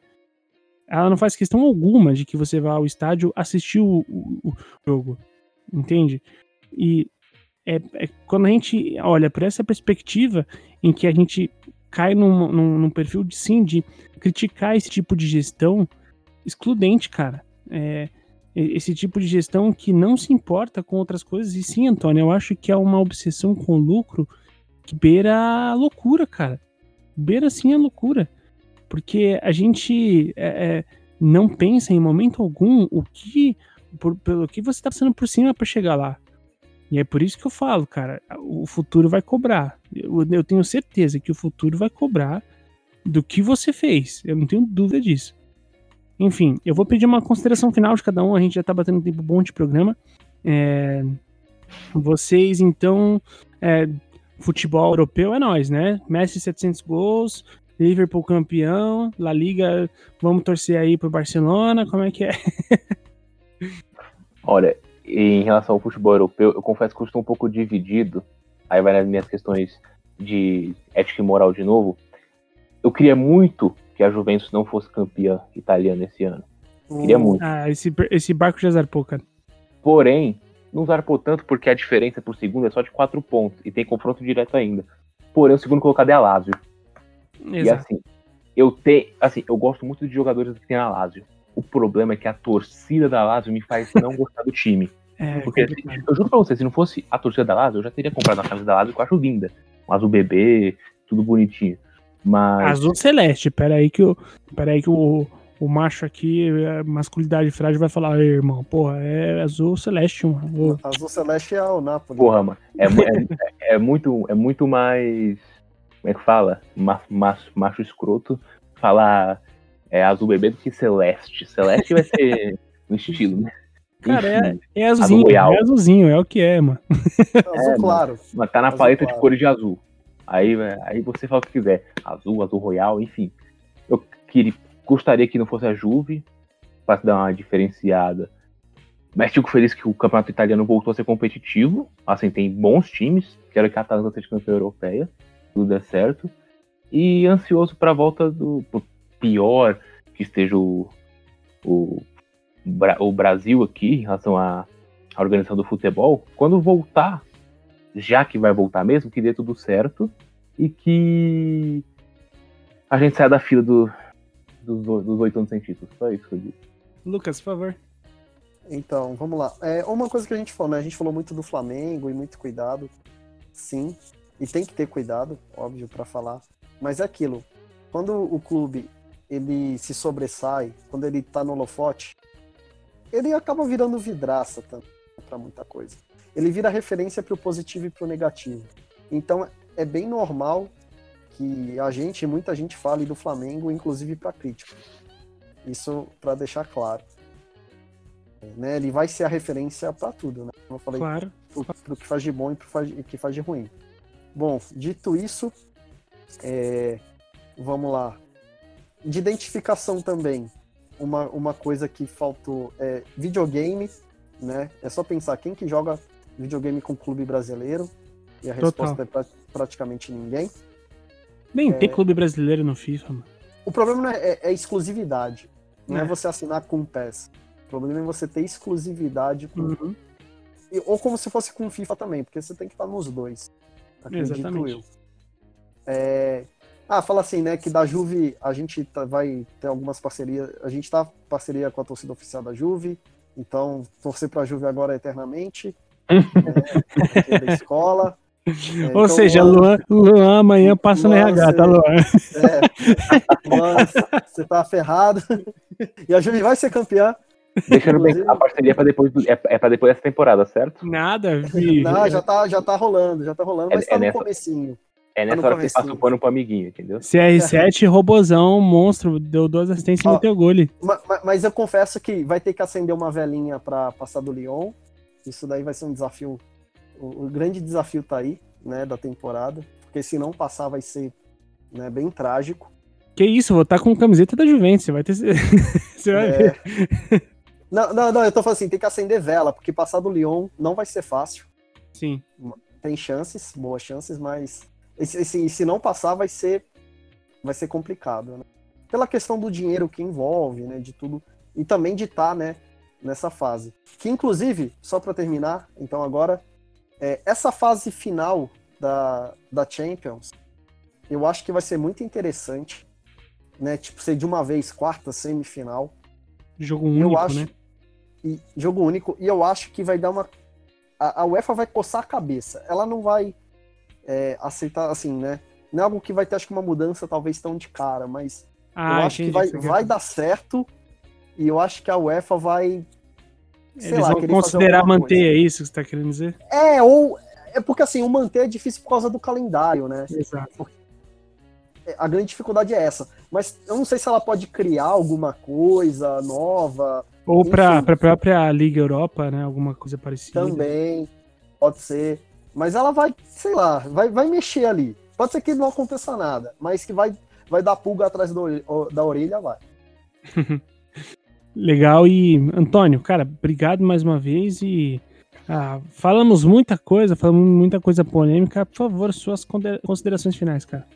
Ela não faz questão alguma de que você vá ao estádio assistir o, o, o jogo, entende? E é, é quando a gente olha por essa perspectiva em que a gente cai num, num, num perfil de sim de criticar esse tipo de gestão excludente, cara. É, esse tipo de gestão que não se importa com outras coisas. E sim, Antônio, eu acho que é uma obsessão com lucro que beira a loucura, cara. Beira sim a loucura. Porque a gente é, é, não pensa em momento algum o que, por, pelo que você tá passando por cima para chegar lá. E é por isso que eu falo, cara, o futuro vai cobrar. Eu, eu, tenho certeza que o futuro vai cobrar do que você fez. Eu não tenho dúvida disso. Enfim, eu vou pedir uma consideração final de cada um. A gente já tá batendo tempo bom de programa. É, vocês, então, é, futebol europeu é nós, né? Messi 700 gols, Liverpool campeão, La Liga, vamos torcer aí pro Barcelona, como é que é? Olha, em relação ao futebol europeu, eu confesso que eu estou um pouco dividido. Aí vai nas minhas questões de ética e moral de novo. Eu queria muito que a Juventus não fosse campeã italiana esse ano. Queria muito. Ah, esse, esse barco já zarpou, cara. Porém, não zarpou tanto porque a diferença por segundo é só de 4 pontos e tem confronto direto ainda. Porém, o segundo colocado é a Lazio. Exato. E assim, eu tenho, assim, eu gosto muito de jogadores que tem a Lazio. O problema é que a torcida da Lazio me faz não gostar do time. É, Porque assim, eu juro pra você, se não fosse a torcida da Lazio, eu já teria comprado uma camisa da Lazio que eu acho linda. Um azul bebê, tudo bonitinho. Mas Azul celeste, peraí que, o, peraí que o, o macho aqui, a masculinidade frágil, vai falar, "Ei, irmão, porra, é azul celeste, mano. Azul Celeste é o Napoli. porra, mano, é, é, é muito, é muito mais. Como é que fala? Ma, macho, macho escroto falar é, azul bebê do que celeste. Celeste vai ser no estilo, né? Cara, é, Enfim, é azulzinho, royal. é azulzinho, é o que é, mano. Azul É, claro. mas tá na Azul paleta claro. de cores de azul. Aí, é, aí você fala o que quiser. Azul, azul royal, enfim. Eu queria, gostaria que não fosse a Juve, para dar uma diferenciada. Mas fico feliz que o campeonato italiano voltou a ser competitivo. Assim, tem bons times. Quero que a Atalanta seja campeã europeia. Tudo dê certo. E ansioso para a volta do por pior que esteja o, o, o Brasil aqui em relação à, à organização do futebol, quando voltar, já que vai voltar mesmo, que dê tudo certo e que a gente saia da fila do, dos, oito anos sem título. Só isso que eu disse. Lucas, por favor. Então, vamos lá. É, uma coisa que a gente falou, né? A gente falou muito do Flamengo e muito cuidado. Sim. E tem que ter cuidado, óbvio, para falar. Mas é aquilo. Quando o clube ele se sobressai, quando ele tá no holofote, ele acaba virando vidraça para muita coisa. Ele vira referência para o positivo e para o negativo. Então é bem normal que a gente, muita gente fale do Flamengo, inclusive para crítica. Isso para deixar claro. É, né? Ele vai ser a referência para tudo, né? Como eu falei, Claro. pro, pro que faz de bom e pro faz- que faz de ruim. Bom, dito isso, é, vamos lá. De identificação também, uma, uma coisa que faltou é videogame, né? É só pensar quem que joga videogame com clube brasileiro. E a Total. resposta é pra- praticamente ninguém. Nem É. tem clube brasileiro no FIFA, mano. O problema não é, é- é exclusividade. Não é. É. você assinar com o PES. O problema é você ter exclusividade com Uhum. Ou como se fosse com o FIFA também, porque você tem que estar nos dois. Acredito Exatamente. eu. É, Ah, fala assim, né, que da Juve a gente tá- vai ter algumas parcerias. A gente tá em parceria com a torcida oficial da Juve, então torcer pra Juve agora eternamente. é, da escola. É, Ou então, seja, Luan, Luan, amanhã passa no Luan, RH, tá, Luan? é, Luan, você tá ferrado. E a Juve vai ser campeã. Deixando bem, a parceria é pra depois, é, é pra depois dessa temporada, certo? Nada, vi. Não, já tá, já tá rolando, já tá rolando, É- mas é tá no nessa- comecinho. É Tá nessa no hora que você passa comecinho. o pano pro amiguinho, entendeu? CR7, robozão, monstro, deu duas assistências e Ó. meteu gol. ali. Ma- ma- Mas eu confesso que vai ter que acender uma velhinha para passar do Lyon. Isso daí vai ser um desafio. O, o grande desafio tá aí, né, da temporada. Porque se não passar, vai ser né, bem trágico. Que isso, vou estar com camiseta da Juventus, você vai ter. você vai ver. Não, não, não, eu tô falando assim, tem que acender vela, porque passar do Lyon não vai ser fácil. Sim. Tem chances, boas chances, mas e se, se- não passar, vai ser, vai ser complicado. Né? Pela questão do dinheiro que envolve, né, de tudo, e também de estar, né, nessa fase. Que inclusive, só para terminar, então agora, é, essa fase final da, da Champions, eu acho que vai ser muito interessante, né, tipo ser de uma vez quarta semifinal Jogo único, acho- né? E jogo único, e eu acho que vai dar uma. A, a UEFA vai coçar a cabeça. Ela não vai é, aceitar, assim, né? Não é algo que vai ter, acho que, uma mudança talvez tão de cara, mas Ah, eu acho que vai, que vai dar certo e eu acho que a UEFA vai. sei Eles lá, vão considerar manter, coisa. é isso que você tá querendo dizer? É, ou. É porque assim, o manter é difícil por causa do calendário, né? Exato. É, A grande dificuldade é essa. Mas eu não sei se ela pode criar alguma coisa nova Ou Enfim. pra própria Liga Europa, né? Alguma coisa parecida. também. Pode ser. Mas ela vai, sei lá, vai, vai mexer ali. Pode ser que não aconteça nada, mas que vai, vai dar pulga atrás do, da orelha, vai. Legal. E, Antônio, cara, obrigado mais uma vez e. ah, falamos muita coisa, falamos muita coisa polêmica. Por favor, suas considerações finais, cara.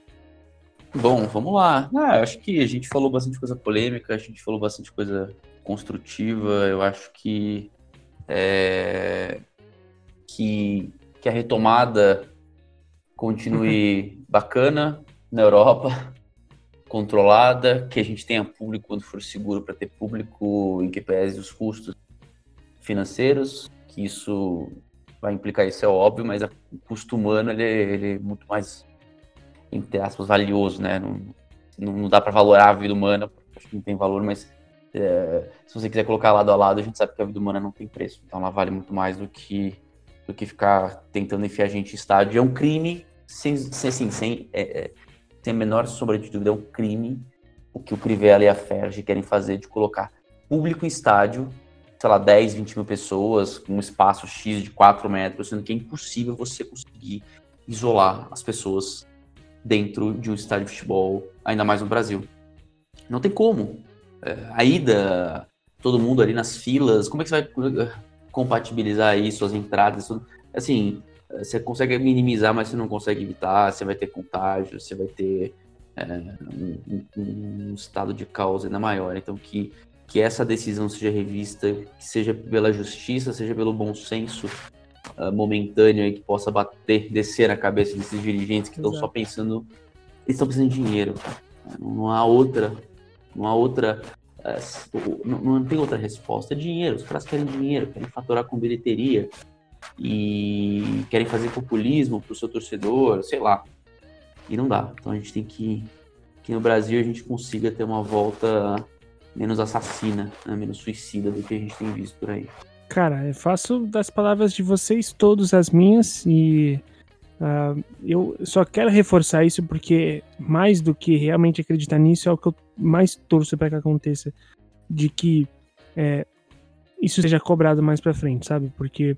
Bom, vamos lá. Ah, acho que a gente falou bastante coisa polêmica, a gente falou bastante coisa construtiva. Eu acho que é, que, que a retomada continue bacana na Europa, controlada, que a gente tenha público quando for seguro para ter público em que pese os custos financeiros, que isso vai implicar isso é óbvio, mas o custo humano ele, é- ele é muito mais entre aspas, valioso, né? Não, não, dá para valorar a vida humana, acho que não tem valor, mas é, se você quiser colocar lado a lado, a gente sabe que a vida humana não tem preço. Então ela vale muito mais do que, do que ficar tentando enfiar a gente em estádio. É um crime, sem, sem, assim, sem, é, é, sem a menor sombra de dúvida, é um crime o que o Crivella e a Ferge querem fazer de colocar público em estádio, sei lá, 10, 20 mil pessoas, com um espaço X de 4 metros, sendo que é impossível você conseguir isolar as pessoas dentro de um estádio de futebol, ainda mais no Brasil. Não tem como. É, a ida, todo mundo ali nas filas, como é que você vai eh, compatibilizar isso, as entradas, tudo? Assim, eh, você consegue minimizar, mas você não consegue evitar, você vai ter contágio, você vai ter é, um, um, estado de caos ainda maior. Então, que, que essa decisão seja revista, seja pela justiça, seja pelo bom senso uh, momentâneo e que possa bater, descer na cabeça desses dirigentes que estão só pensando. Eles estão pensando em dinheiro. Não há outra. Não há outra. Uh, não, não, tem outra resposta. É dinheiro. Os caras querem dinheiro, querem faturar com bilheteria e querem fazer populismo pro seu torcedor, sei lá. E não dá. Então a gente tem que que no Brasil a gente consiga ter uma volta menos assassina, né? menos suicida do que a gente tem visto por aí. Cara, eu faço das palavras de vocês todas as minhas e uh, eu só quero reforçar isso porque mais do que realmente acreditar nisso é o que eu mais torço para que aconteça, de que é, isso seja cobrado mais para frente, sabe? Porque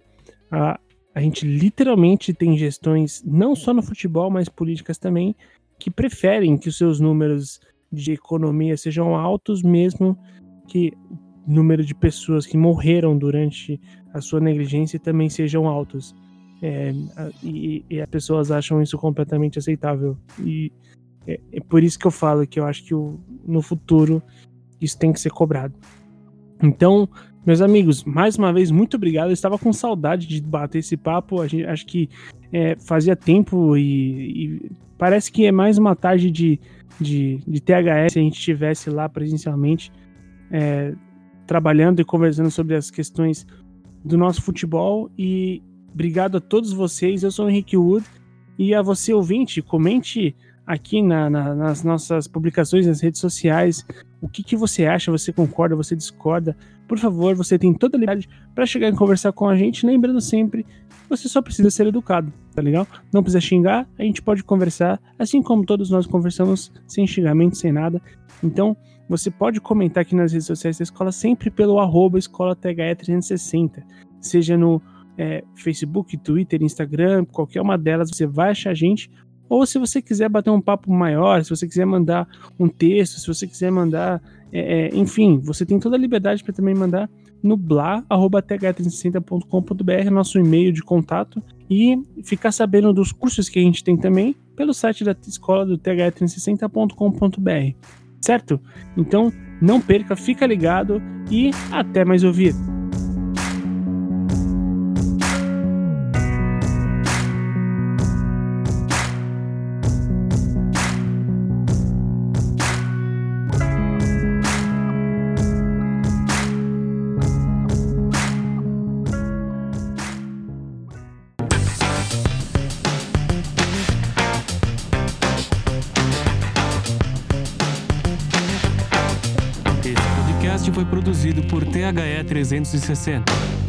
a, a gente literalmente tem gestões, não só no futebol, mas políticas também, que preferem que os seus números de economia sejam altos, mesmo que número de pessoas que morreram durante a sua negligência também sejam altos. É, e, e, as pessoas acham isso completamente aceitável. E é, é, por isso que eu falo que eu acho que o, no futuro isso tem que ser cobrado. Então, meus amigos, mais uma vez, muito obrigado. Eu estava com saudade de bater esse papo. A gente, acho que é, fazia tempo e, e, parece que é mais uma tarde de, de, de THS se a gente estivesse lá presencialmente é, trabalhando e conversando sobre as questões do nosso futebol. E obrigado a todos vocês. Eu sou o Henrique Wood. E a você, ouvinte, comente aqui na, na, nas nossas publicações nas redes sociais o que, que você acha, você concorda, você discorda. Por favor, você tem toda a liberdade para chegar e conversar com a gente, lembrando sempre você só precisa ser educado, tá legal? Não precisa xingar, a gente pode conversar, assim como todos nós conversamos, sem xingamento, sem nada. Então, você pode comentar aqui nas redes sociais da escola sempre pelo arroba escola 360 seja no é, Facebook, Twitter, Instagram, qualquer uma delas, você vai achar a gente ou se você quiser bater um papo maior, se você quiser mandar um texto, se você quiser mandar. É, é enfim, você tem toda a liberdade para também mandar no bla.th360.com.br, nosso e-mail de contato, e ficar sabendo dos cursos que a gente tem também pelo site da escola do th360.com.br. Certo? Então, não perca, fica ligado e até mais ouvir. THE 360.